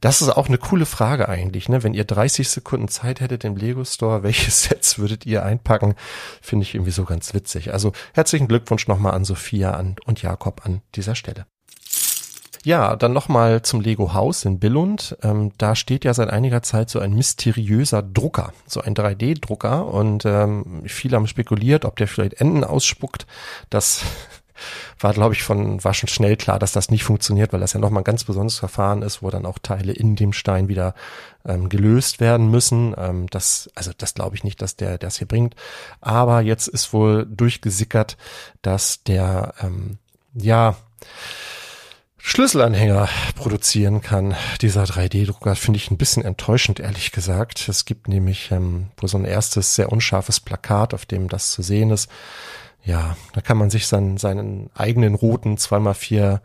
[SPEAKER 3] das ist auch eine coole Frage eigentlich. Ne? Wenn ihr 30 Sekunden Zeit hättet im Lego Store, welche Sets würdet ihr einpacken? Finde ich irgendwie so ganz witzig. Also herzlichen Glückwunsch nochmal an Sophia an, und Jakob an dieser Stelle. Ja, dann nochmal zum Lego Haus in Billund. Ähm, da steht ja seit einiger Zeit so ein mysteriöser Drucker, so ein 3D-Drucker. Und ähm, viele haben spekuliert, ob der vielleicht Enden ausspuckt. Das war, glaube ich, von, war schon schnell klar, dass das nicht funktioniert, weil das ja nochmal ein ganz besonderes Verfahren ist, wo dann auch Teile in dem Stein wieder ähm, gelöst werden müssen. Ähm, das, also das glaube ich nicht, dass der das hier bringt. Aber jetzt ist wohl durchgesickert, dass der, ähm, ja, Schlüsselanhänger produzieren kann. Dieser 3D-Drucker finde ich ein bisschen enttäuschend, ehrlich gesagt. Es gibt nämlich ähm, wo so ein erstes sehr unscharfes Plakat, auf dem das zu sehen ist. Ja, da kann man sich seinen, seinen eigenen roten 2x4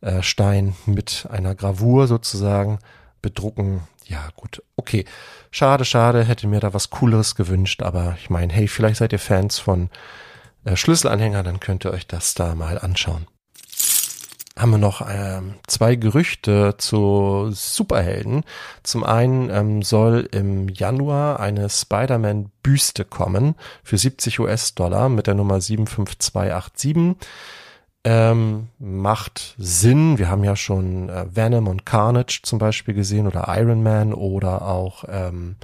[SPEAKER 3] äh, Stein mit einer Gravur sozusagen bedrucken. Ja, gut, okay. Schade, schade, hätte mir da was Cooleres gewünscht, aber ich meine, hey, vielleicht seid ihr Fans von äh, Schlüsselanhänger, dann könnt ihr euch das da mal anschauen haben wir noch ähm, zwei Gerüchte zu Superhelden. Zum einen ähm, soll im Januar eine Spider-Man-Büste kommen für 70 US-Dollar mit der Nummer 75287. Ähm, macht Sinn. Wir haben ja schon äh, Venom und Carnage zum Beispiel gesehen oder Iron Man oder auch ähm,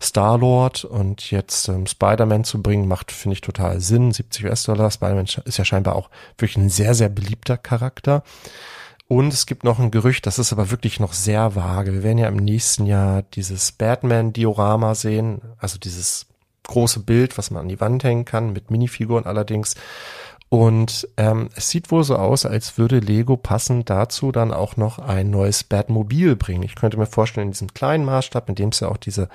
[SPEAKER 3] Star-Lord und jetzt ähm, Spider-Man zu bringen, macht, finde ich, total Sinn. 70 US-Dollar. Spider-Man ist ja scheinbar auch wirklich ein sehr, sehr beliebter Charakter. Und es gibt noch ein Gerücht, das ist aber wirklich noch sehr vage. Wir werden ja im nächsten Jahr dieses Batman-Diorama sehen, also dieses große Bild, was man an die Wand hängen kann, mit Minifiguren allerdings. Und ähm, es sieht wohl so aus, als würde Lego passend dazu dann auch noch ein neues Batmobil bringen. Ich könnte mir vorstellen, in diesem kleinen Maßstab, in dem es ja auch diese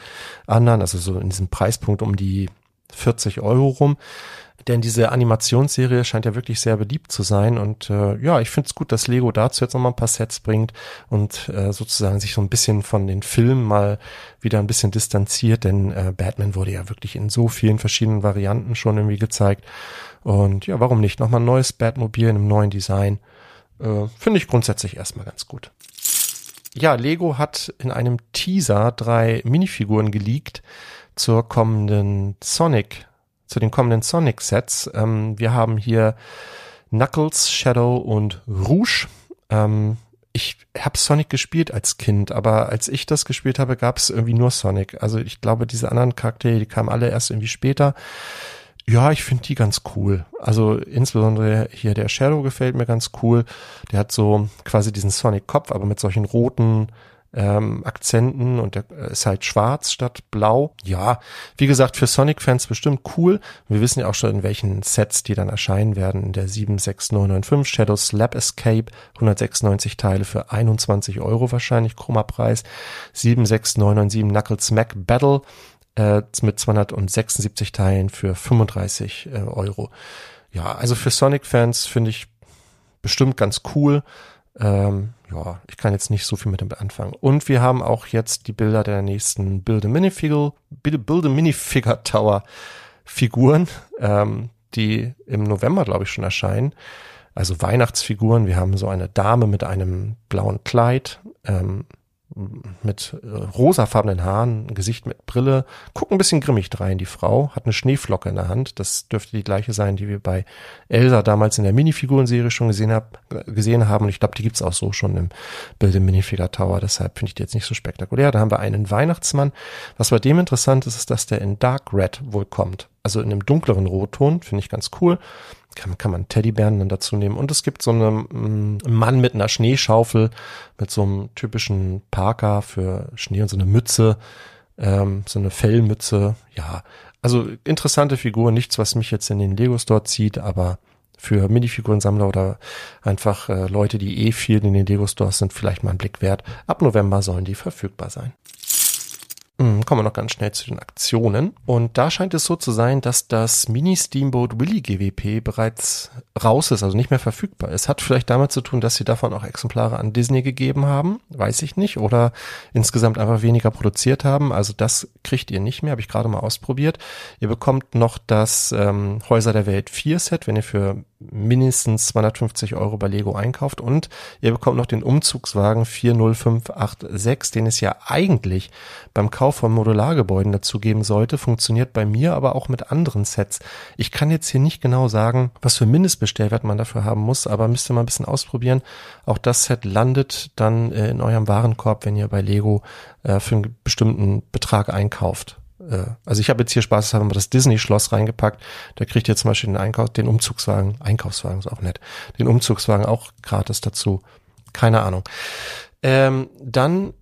[SPEAKER 3] anderen, also so in diesem Preispunkt um die 40 Euro rum. Denn diese Animationsserie scheint ja wirklich sehr beliebt zu sein. Und äh, ja, ich finde es gut, dass Lego dazu jetzt nochmal ein paar Sets bringt und äh, sozusagen sich so ein bisschen von den Filmen mal wieder ein bisschen distanziert. Denn äh, Batman wurde ja wirklich in so vielen verschiedenen Varianten schon irgendwie gezeigt. Und ja, warum nicht? Nochmal ein neues Batmobil in einem neuen Design. Äh, Finde ich grundsätzlich erstmal ganz gut. Ja, Lego hat in einem Teaser drei Minifiguren geleakt zur kommenden Sonic, zu den kommenden Sonic-Sets. Ähm, wir haben hier Knuckles, Shadow und Rouge. Ähm, ich habe Sonic gespielt als Kind, aber als ich das gespielt habe, gab es irgendwie nur Sonic. Also ich glaube, diese anderen Charaktere, die kamen alle erst irgendwie später. Ja, ich finde die ganz cool. Also insbesondere hier der Shadow gefällt mir ganz cool. Der hat so quasi diesen Sonic-Kopf, aber mit solchen roten ähm, Akzenten und der ist halt schwarz statt blau. Ja, wie gesagt, für Sonic-Fans bestimmt cool. Wir wissen ja auch schon, in welchen Sets die dann erscheinen werden. In der 76995 Shadow Slap Escape, 196 Teile für 21 Euro wahrscheinlich, krummer Preis. 76997 Knuckles Mac Battle, äh, mit 276 Teilen für 35 äh, Euro. Ja, also für Sonic-Fans finde ich bestimmt ganz cool. Ähm, ja, ich kann jetzt nicht so viel mit dem anfangen. Und wir haben auch jetzt die Bilder der nächsten Build a Minifigure, Build a Minifigure Tower Figuren, ähm, die im November, glaube ich, schon erscheinen. Also Weihnachtsfiguren. Wir haben so eine Dame mit einem blauen Kleid, ähm, mit äh, rosafarbenen Haaren, Gesicht mit Brille, guckt ein bisschen grimmig drein. Die Frau hat eine Schneeflocke in der Hand. Das dürfte die gleiche sein, die wir bei Elsa damals in der Minifigurenserie schon gesehen, hab, gesehen haben. Und ich glaube, die gibt's auch so schon im Bild im Minifigure Tower. Deshalb finde ich die jetzt nicht so spektakulär. Da haben wir einen Weihnachtsmann. Was bei dem interessant ist, ist, dass der in Dark Red wohl kommt. Also in einem dunkleren Rotton. Finde ich ganz cool kann, kann man Teddybären dann dazu nehmen. Und es gibt so einen mm, Mann mit einer Schneeschaufel, mit so einem typischen Parker für Schnee und so eine Mütze, ähm, so eine Fellmütze. Ja, also interessante Figur, nichts, was mich jetzt in den Lego Store zieht, aber für Minifigurensammler oder einfach äh, Leute, die eh viel in den Lego Stores sind, vielleicht mal einen Blick wert. Ab November sollen die verfügbar sein. Kommen wir noch ganz schnell zu den Aktionen. Und da scheint es so zu sein, dass das Mini Steamboat Willy GWP bereits raus ist, also nicht mehr verfügbar ist. Hat vielleicht damit zu tun, dass sie davon auch Exemplare an Disney gegeben haben, weiß ich nicht, oder insgesamt einfach weniger produziert haben. Also das kriegt ihr nicht mehr, habe ich gerade mal ausprobiert. Ihr bekommt noch das ähm, Häuser der Welt 4 Set, wenn ihr für mindestens 250 Euro bei Lego einkauft und ihr bekommt noch den Umzugswagen 40586, den es ja eigentlich beim Kauf von Modulargebäuden dazu geben sollte, funktioniert bei mir aber auch mit anderen Sets. Ich kann jetzt hier nicht genau sagen, was für Mindestbestellwert man dafür haben muss, aber müsst ihr mal ein bisschen ausprobieren. Auch das Set landet dann äh, in eurem Warenkorb, wenn ihr bei Lego äh, für einen bestimmten Betrag einkauft. Äh, also ich habe jetzt hier Spaß haben wir das Disney-Schloss reingepackt. Da kriegt ihr zum Beispiel den Einkauf, den Umzugswagen, Einkaufswagen ist auch nett, den Umzugswagen auch gratis dazu. Keine Ahnung. Ähm, dann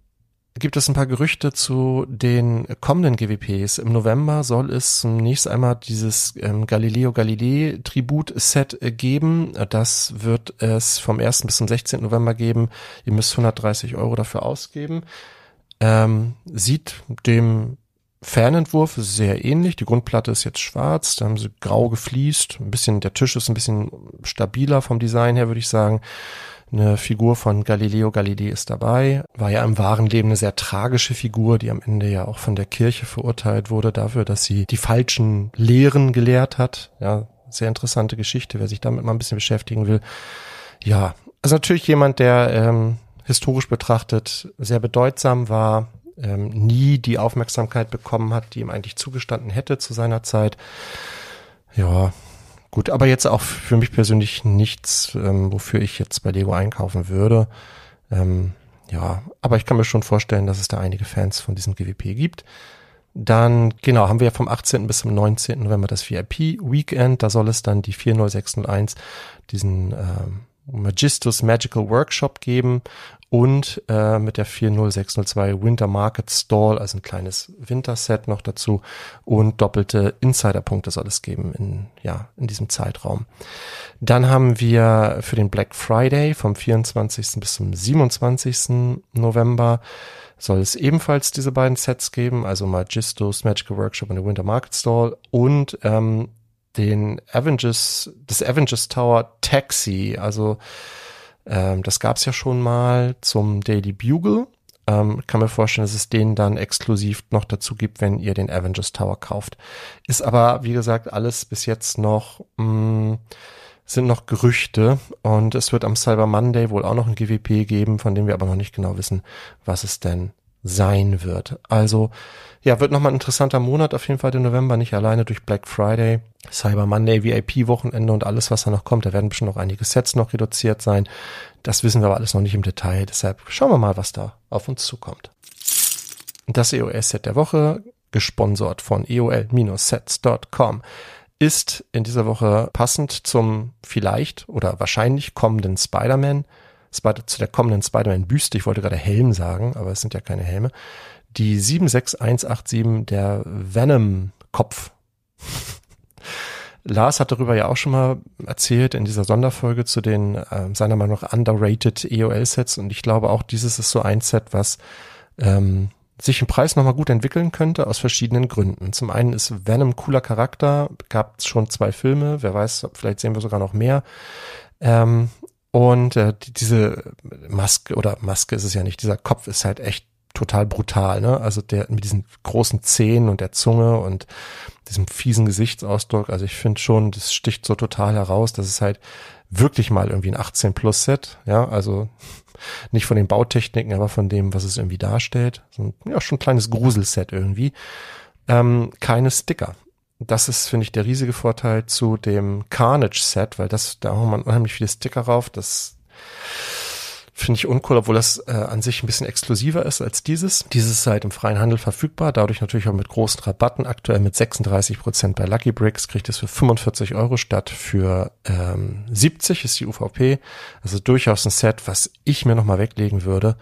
[SPEAKER 3] gibt es ein paar Gerüchte zu den kommenden GWPs. Im November soll es zunächst einmal dieses ähm, Galileo Galilei Tribut Set äh, geben. Das wird es vom 1. bis zum 16. November geben. Ihr müsst 130 Euro dafür ausgeben. Ähm, sieht dem Fernentwurf ist sehr ähnlich. Die Grundplatte ist jetzt schwarz, da haben sie grau gefliest. Ein bisschen, der Tisch ist ein bisschen stabiler vom Design her, würde ich sagen. Eine Figur von Galileo Galilei ist dabei. War ja im wahren Leben eine sehr tragische Figur, die am Ende ja auch von der Kirche verurteilt wurde dafür, dass sie die falschen Lehren gelehrt hat. Ja, sehr interessante Geschichte, wer sich damit mal ein bisschen beschäftigen will. Ja, also natürlich jemand, der ähm, historisch betrachtet sehr bedeutsam war, ähm, nie die Aufmerksamkeit bekommen hat, die ihm eigentlich zugestanden hätte zu seiner Zeit. Ja, gut, aber jetzt auch für mich persönlich nichts, ähm, wofür ich jetzt bei Lego einkaufen würde. Ähm, ja, aber ich kann mir schon vorstellen, dass es da einige Fans von diesem GWP gibt. Dann, genau, haben wir ja vom 18. bis zum 19. November das VIP-Weekend. Da soll es dann die 40601, diesen ähm, Magistus Magical Workshop geben und äh, mit der 40602 Winter Market Stall, also ein kleines Winterset noch dazu und doppelte Insiderpunkte soll es geben in, ja, in diesem Zeitraum. Dann haben wir für den Black Friday vom 24. bis zum 27. November soll es ebenfalls diese beiden Sets geben, also Magistos Magical Workshop und der Winter Market Stall und ähm, den Avengers, das Avengers Tower Taxi, also ähm, das gab es ja schon mal zum Daily Bugle. Ähm, kann mir vorstellen, dass es den dann exklusiv noch dazu gibt, wenn ihr den Avengers Tower kauft. Ist aber, wie gesagt, alles bis jetzt noch, mh, mm, sind noch Gerüchte und es wird am Cyber Monday wohl auch noch ein GWP geben, von dem wir aber noch nicht genau wissen, was es denn sein wird. Also ja, wird nochmal ein interessanter Monat auf jeden Fall der November, nicht alleine durch Black Friday, Cyber Monday, VIP-Wochenende und alles, was da noch kommt. Da werden bestimmt noch einige Sets noch reduziert sein. Das wissen wir aber alles noch nicht im Detail. Deshalb schauen wir mal, was da auf uns zukommt. Das EOS-Set der Woche, gesponsert von eol-sets.com, ist in dieser Woche passend zum vielleicht oder wahrscheinlich kommenden Spider-Man, Spider zu der kommenden Spider-Man-Büste. Ich wollte gerade Helm sagen, aber es sind ja keine Helme die 76187, der Venom-Kopf. Lars hat darüber ja auch schon mal erzählt in dieser Sonderfolge zu den äh, seiner Meinung nach underrated EOL-Sets und ich glaube auch dieses ist so ein Set, was ähm, sich im Preis nochmal gut entwickeln könnte aus verschiedenen Gründen. Zum einen ist Venom cooler Charakter, gab schon zwei Filme, wer weiß, vielleicht sehen wir sogar noch mehr. Ähm, und äh, die, diese Maske oder Maske ist es ja nicht, dieser Kopf ist halt echt total brutal, ne? Also der mit diesen großen Zähnen und der Zunge und diesem fiesen Gesichtsausdruck. Also ich finde schon, das sticht so total heraus, dass es halt wirklich mal irgendwie ein 18 Plus Set, ja, also nicht von den Bautechniken, aber von dem, was es irgendwie darstellt. So ein, ja, schon ein kleines Gruselset irgendwie. Ähm, keine Sticker. Das ist, finde ich, der riesige Vorteil zu dem Carnage Set, weil das, da haben wir unheimlich viele Sticker rauf. Das finde ich uncool, obwohl das äh, an sich ein bisschen exklusiver ist als dieses. Dieses ist halt im freien Handel verfügbar, dadurch natürlich auch mit großen Rabatten. Aktuell mit 36 Prozent bei Lucky Bricks kriegt es für 45 Euro statt für ähm, 70 ist die UVP. Also durchaus ein Set, was ich mir nochmal weglegen würde,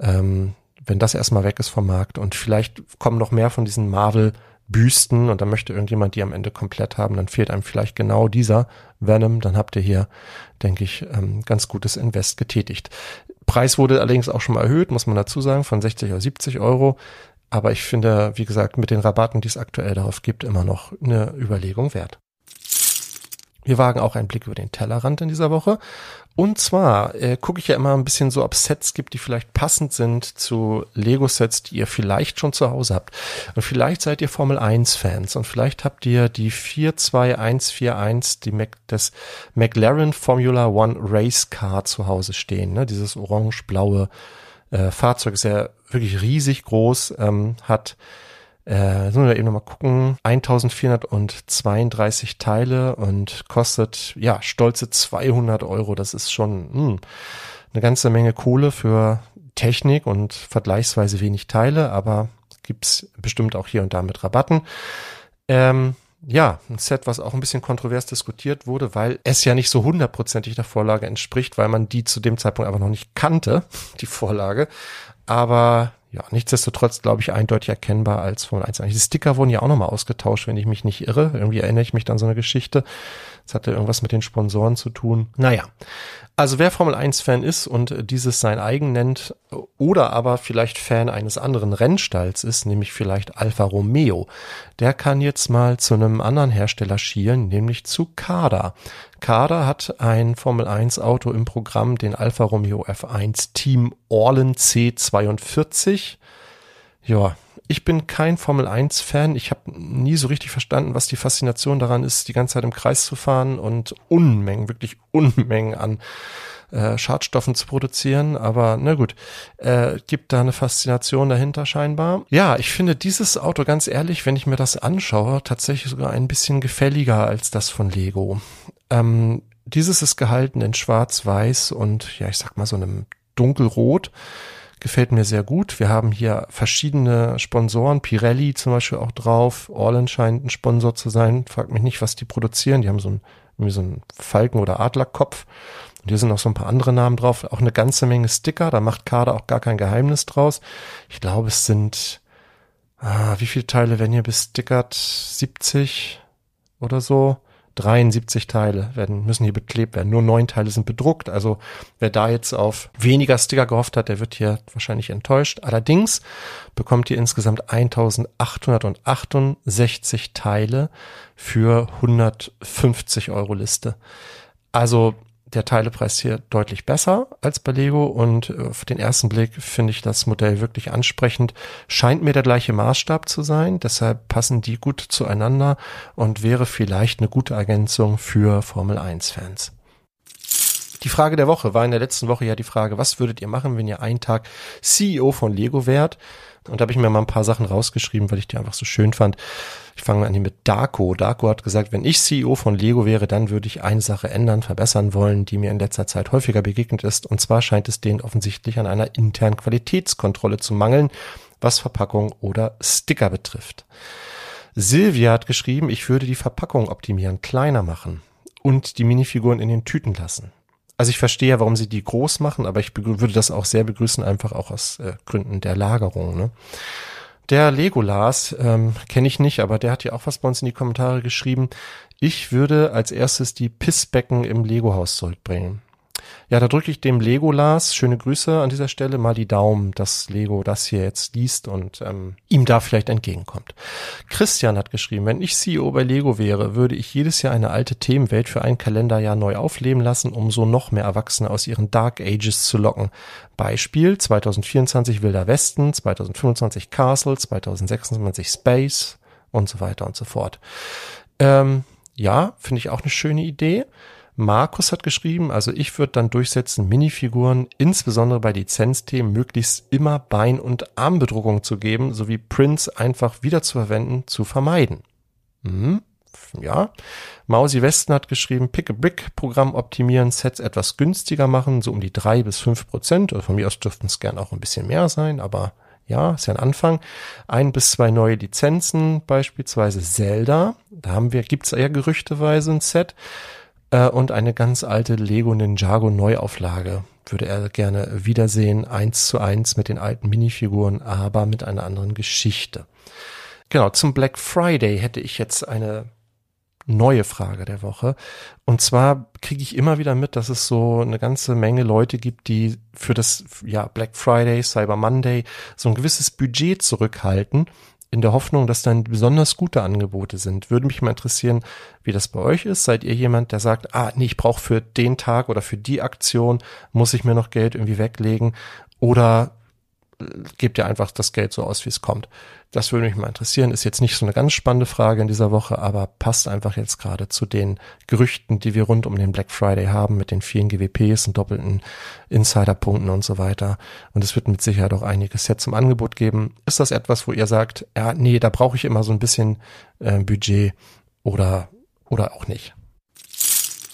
[SPEAKER 3] ähm, wenn das erstmal weg ist vom Markt. Und vielleicht kommen noch mehr von diesen Marvel Büsten und dann möchte irgendjemand die am Ende komplett haben, dann fehlt einem vielleicht genau dieser Venom, dann habt ihr hier, denke ich, ähm, ganz gutes Invest getätigt. Preis wurde allerdings auch schon mal erhöht, muss man dazu sagen, von 60 auf 70 Euro. Aber ich finde, wie gesagt, mit den Rabatten, die es aktuell darauf gibt, immer noch eine Überlegung wert. Wir wagen auch einen Blick über den Tellerrand in dieser Woche. Und zwar äh, gucke ich ja immer ein bisschen so, ob Sets gibt, die vielleicht passend sind zu Lego-Sets, die ihr vielleicht schon zu Hause habt. Und vielleicht seid ihr Formel 1-Fans und vielleicht habt ihr die 42141, die Mac, das McLaren Formula One Race Car zu Hause stehen. Ne? Dieses orange-blaue äh, Fahrzeug ist ja wirklich riesig groß, ähm, hat äh, sollen wir eben nochmal gucken, 1432 Teile und kostet, ja, stolze 200 Euro. Das ist schon mh, hm, eine ganze Menge Kohle für Technik und vergleichsweise wenig Teile, aber gibt's bestimmt auch hier und da mit Rabatten. Ähm, ja, ein Set, was auch ein bisschen kontrovers diskutiert wurde, weil es ja nicht so hundertprozentig der Vorlage entspricht, weil man die zu dem Zeitpunkt einfach noch nicht kannte, die Vorlage. Aber ja, nichtsdestotrotz, glaube ich, eindeutig erkennbar als Formel 1. Die Sticker wurden ja auch nochmal ausgetauscht, wenn ich mich nicht irre. Irgendwie erinnere ich mich dann so eine Geschichte. Das hatte irgendwas mit den Sponsoren zu tun. Naja, also wer Formel 1 Fan ist und dieses sein eigen nennt oder aber vielleicht Fan eines anderen Rennstalls ist, nämlich vielleicht Alfa Romeo, der kann jetzt mal zu einem anderen Hersteller schielen, nämlich zu Kada. Kada hat ein Formel 1 Auto im Programm, den Alfa Romeo F1 Team Orlen C42. Ja, ich bin kein Formel 1 Fan. Ich habe nie so richtig verstanden, was die Faszination daran ist, die ganze Zeit im Kreis zu fahren und Unmengen, wirklich Unmengen an äh, Schadstoffen zu produzieren. Aber na gut, äh, gibt da eine Faszination dahinter scheinbar. Ja, ich finde dieses Auto ganz ehrlich, wenn ich mir das anschaue, tatsächlich sogar ein bisschen gefälliger als das von Lego. Ähm, dieses ist gehalten in Schwarz-Weiß und ja, ich sag mal so einem Dunkelrot gefällt mir sehr gut. Wir haben hier verschiedene Sponsoren, Pirelli zum Beispiel auch drauf. Orlen scheint ein Sponsor zu sein. Fragt mich nicht, was die produzieren. Die haben so ein, irgendwie so einen Falken- oder Adlerkopf. Und hier sind noch so ein paar andere Namen drauf. Auch eine ganze Menge Sticker. Da macht Kader auch gar kein Geheimnis draus. Ich glaube, es sind, ah, wie viele Teile werden hier bestickert? 70 oder so. 73 Teile werden, müssen hier beklebt werden. Nur neun Teile sind bedruckt. Also wer da jetzt auf weniger Sticker gehofft hat, der wird hier wahrscheinlich enttäuscht. Allerdings bekommt ihr insgesamt 1868 Teile für 150 Euro Liste. Also der Teilepreis hier deutlich besser als bei Lego und äh, auf den ersten Blick finde ich das Modell wirklich ansprechend. Scheint mir der gleiche Maßstab zu sein, deshalb passen die gut zueinander und wäre vielleicht eine gute Ergänzung für Formel 1 Fans. Die Frage der Woche war in der letzten Woche ja die Frage, was würdet ihr machen, wenn ihr einen Tag CEO von Lego wärt? Und da habe ich mir mal ein paar Sachen rausgeschrieben, weil ich die einfach so schön fand. Ich fange an hier mit Darko. Darko hat gesagt, wenn ich CEO von Lego wäre, dann würde ich eine Sache ändern, verbessern wollen, die mir in letzter Zeit häufiger begegnet ist. Und zwar scheint es denen offensichtlich an einer internen Qualitätskontrolle zu mangeln, was Verpackung oder Sticker betrifft. Silvia hat geschrieben, ich würde die Verpackung optimieren, kleiner machen und die Minifiguren in den Tüten lassen. Also ich verstehe ja, warum sie die groß machen, aber ich würde das auch sehr begrüßen, einfach auch aus äh, Gründen der Lagerung. Ne? Der Legolas ähm, kenne ich nicht, aber der hat ja auch was bei uns in die Kommentare geschrieben. Ich würde als erstes die Pissbecken im Lego-Haus zurückbringen. Ja, da drücke ich dem Legolas, schöne Grüße an dieser Stelle, mal die Daumen, dass Lego das hier jetzt liest und ähm, ihm da vielleicht entgegenkommt. Christian hat geschrieben, wenn ich CEO bei Lego wäre, würde ich jedes Jahr eine alte Themenwelt für ein Kalenderjahr neu aufleben lassen, um so noch mehr Erwachsene aus ihren Dark Ages zu locken. Beispiel 2024 Wilder Westen, 2025 Castle, 2026 Space und so weiter und so fort. Ähm, ja, finde ich auch eine schöne Idee. Markus hat geschrieben, also ich würde dann durchsetzen, Minifiguren, insbesondere bei Lizenzthemen, möglichst immer Bein- und Armbedruckung zu geben, sowie Prints einfach wieder zu vermeiden. Hm, ja. Mausi Westen hat geschrieben, Pick-a-Brick-Programm optimieren, Sets etwas günstiger machen, so um die drei bis fünf Prozent. Von mir aus dürften es gern auch ein bisschen mehr sein, aber ja, ist ja ein Anfang. Ein bis zwei neue Lizenzen, beispielsweise Zelda. Da haben wir, gibt's ja gerüchteweise ein Set äh, und eine ganz alte Lego Ninjago Neuauflage würde er gerne wiedersehen, eins zu eins mit den alten Minifiguren, aber mit einer anderen Geschichte. Genau, zum Black Friday hätte ich jetzt eine neue Frage der Woche. Und zwar kriege ich immer wieder mit, dass es so eine ganze Menge Leute gibt, die für das ja, Black Friday, Cyber Monday so ein gewisses Budget zurückhalten in der Hoffnung, dass dann besonders gute Angebote sind. Würde mich mal interessieren, wie das bei euch ist. Seid ihr jemand, der sagt, ah, nee, ich brauche für den Tag oder für die Aktion, muss ich mir noch Geld irgendwie weglegen? Oder gebt ihr einfach das Geld so aus, wie es kommt. Das würde mich mal interessieren. Ist jetzt nicht so eine ganz spannende Frage in dieser Woche, aber passt einfach jetzt gerade zu den Gerüchten, die wir rund um den Black Friday haben, mit den vielen GWPs und doppelten Insiderpunkten und so weiter. Und es wird mit Sicherheit auch einige Sets zum Angebot geben. Ist das etwas, wo ihr sagt, ja, nee, da brauche ich immer so ein bisschen äh, Budget oder, oder auch nicht?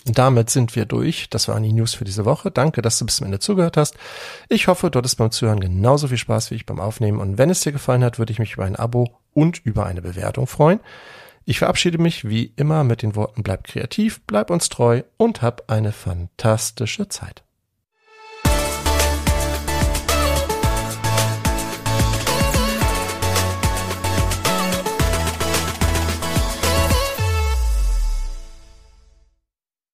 [SPEAKER 3] Damit sind wir durch. Das waren die News für diese Woche. Danke, dass du bis zum Ende zugehört hast. Ich hoffe, du hattest beim Zuhören genauso viel Spaß wie ich beim Aufnehmen. Und wenn es dir gefallen hat, würde ich mich über ein Abo und über eine Bewertung freuen. Ich verabschiede mich wie immer mit den Worten bleib kreativ, bleib uns treu und hab eine fantastische Zeit.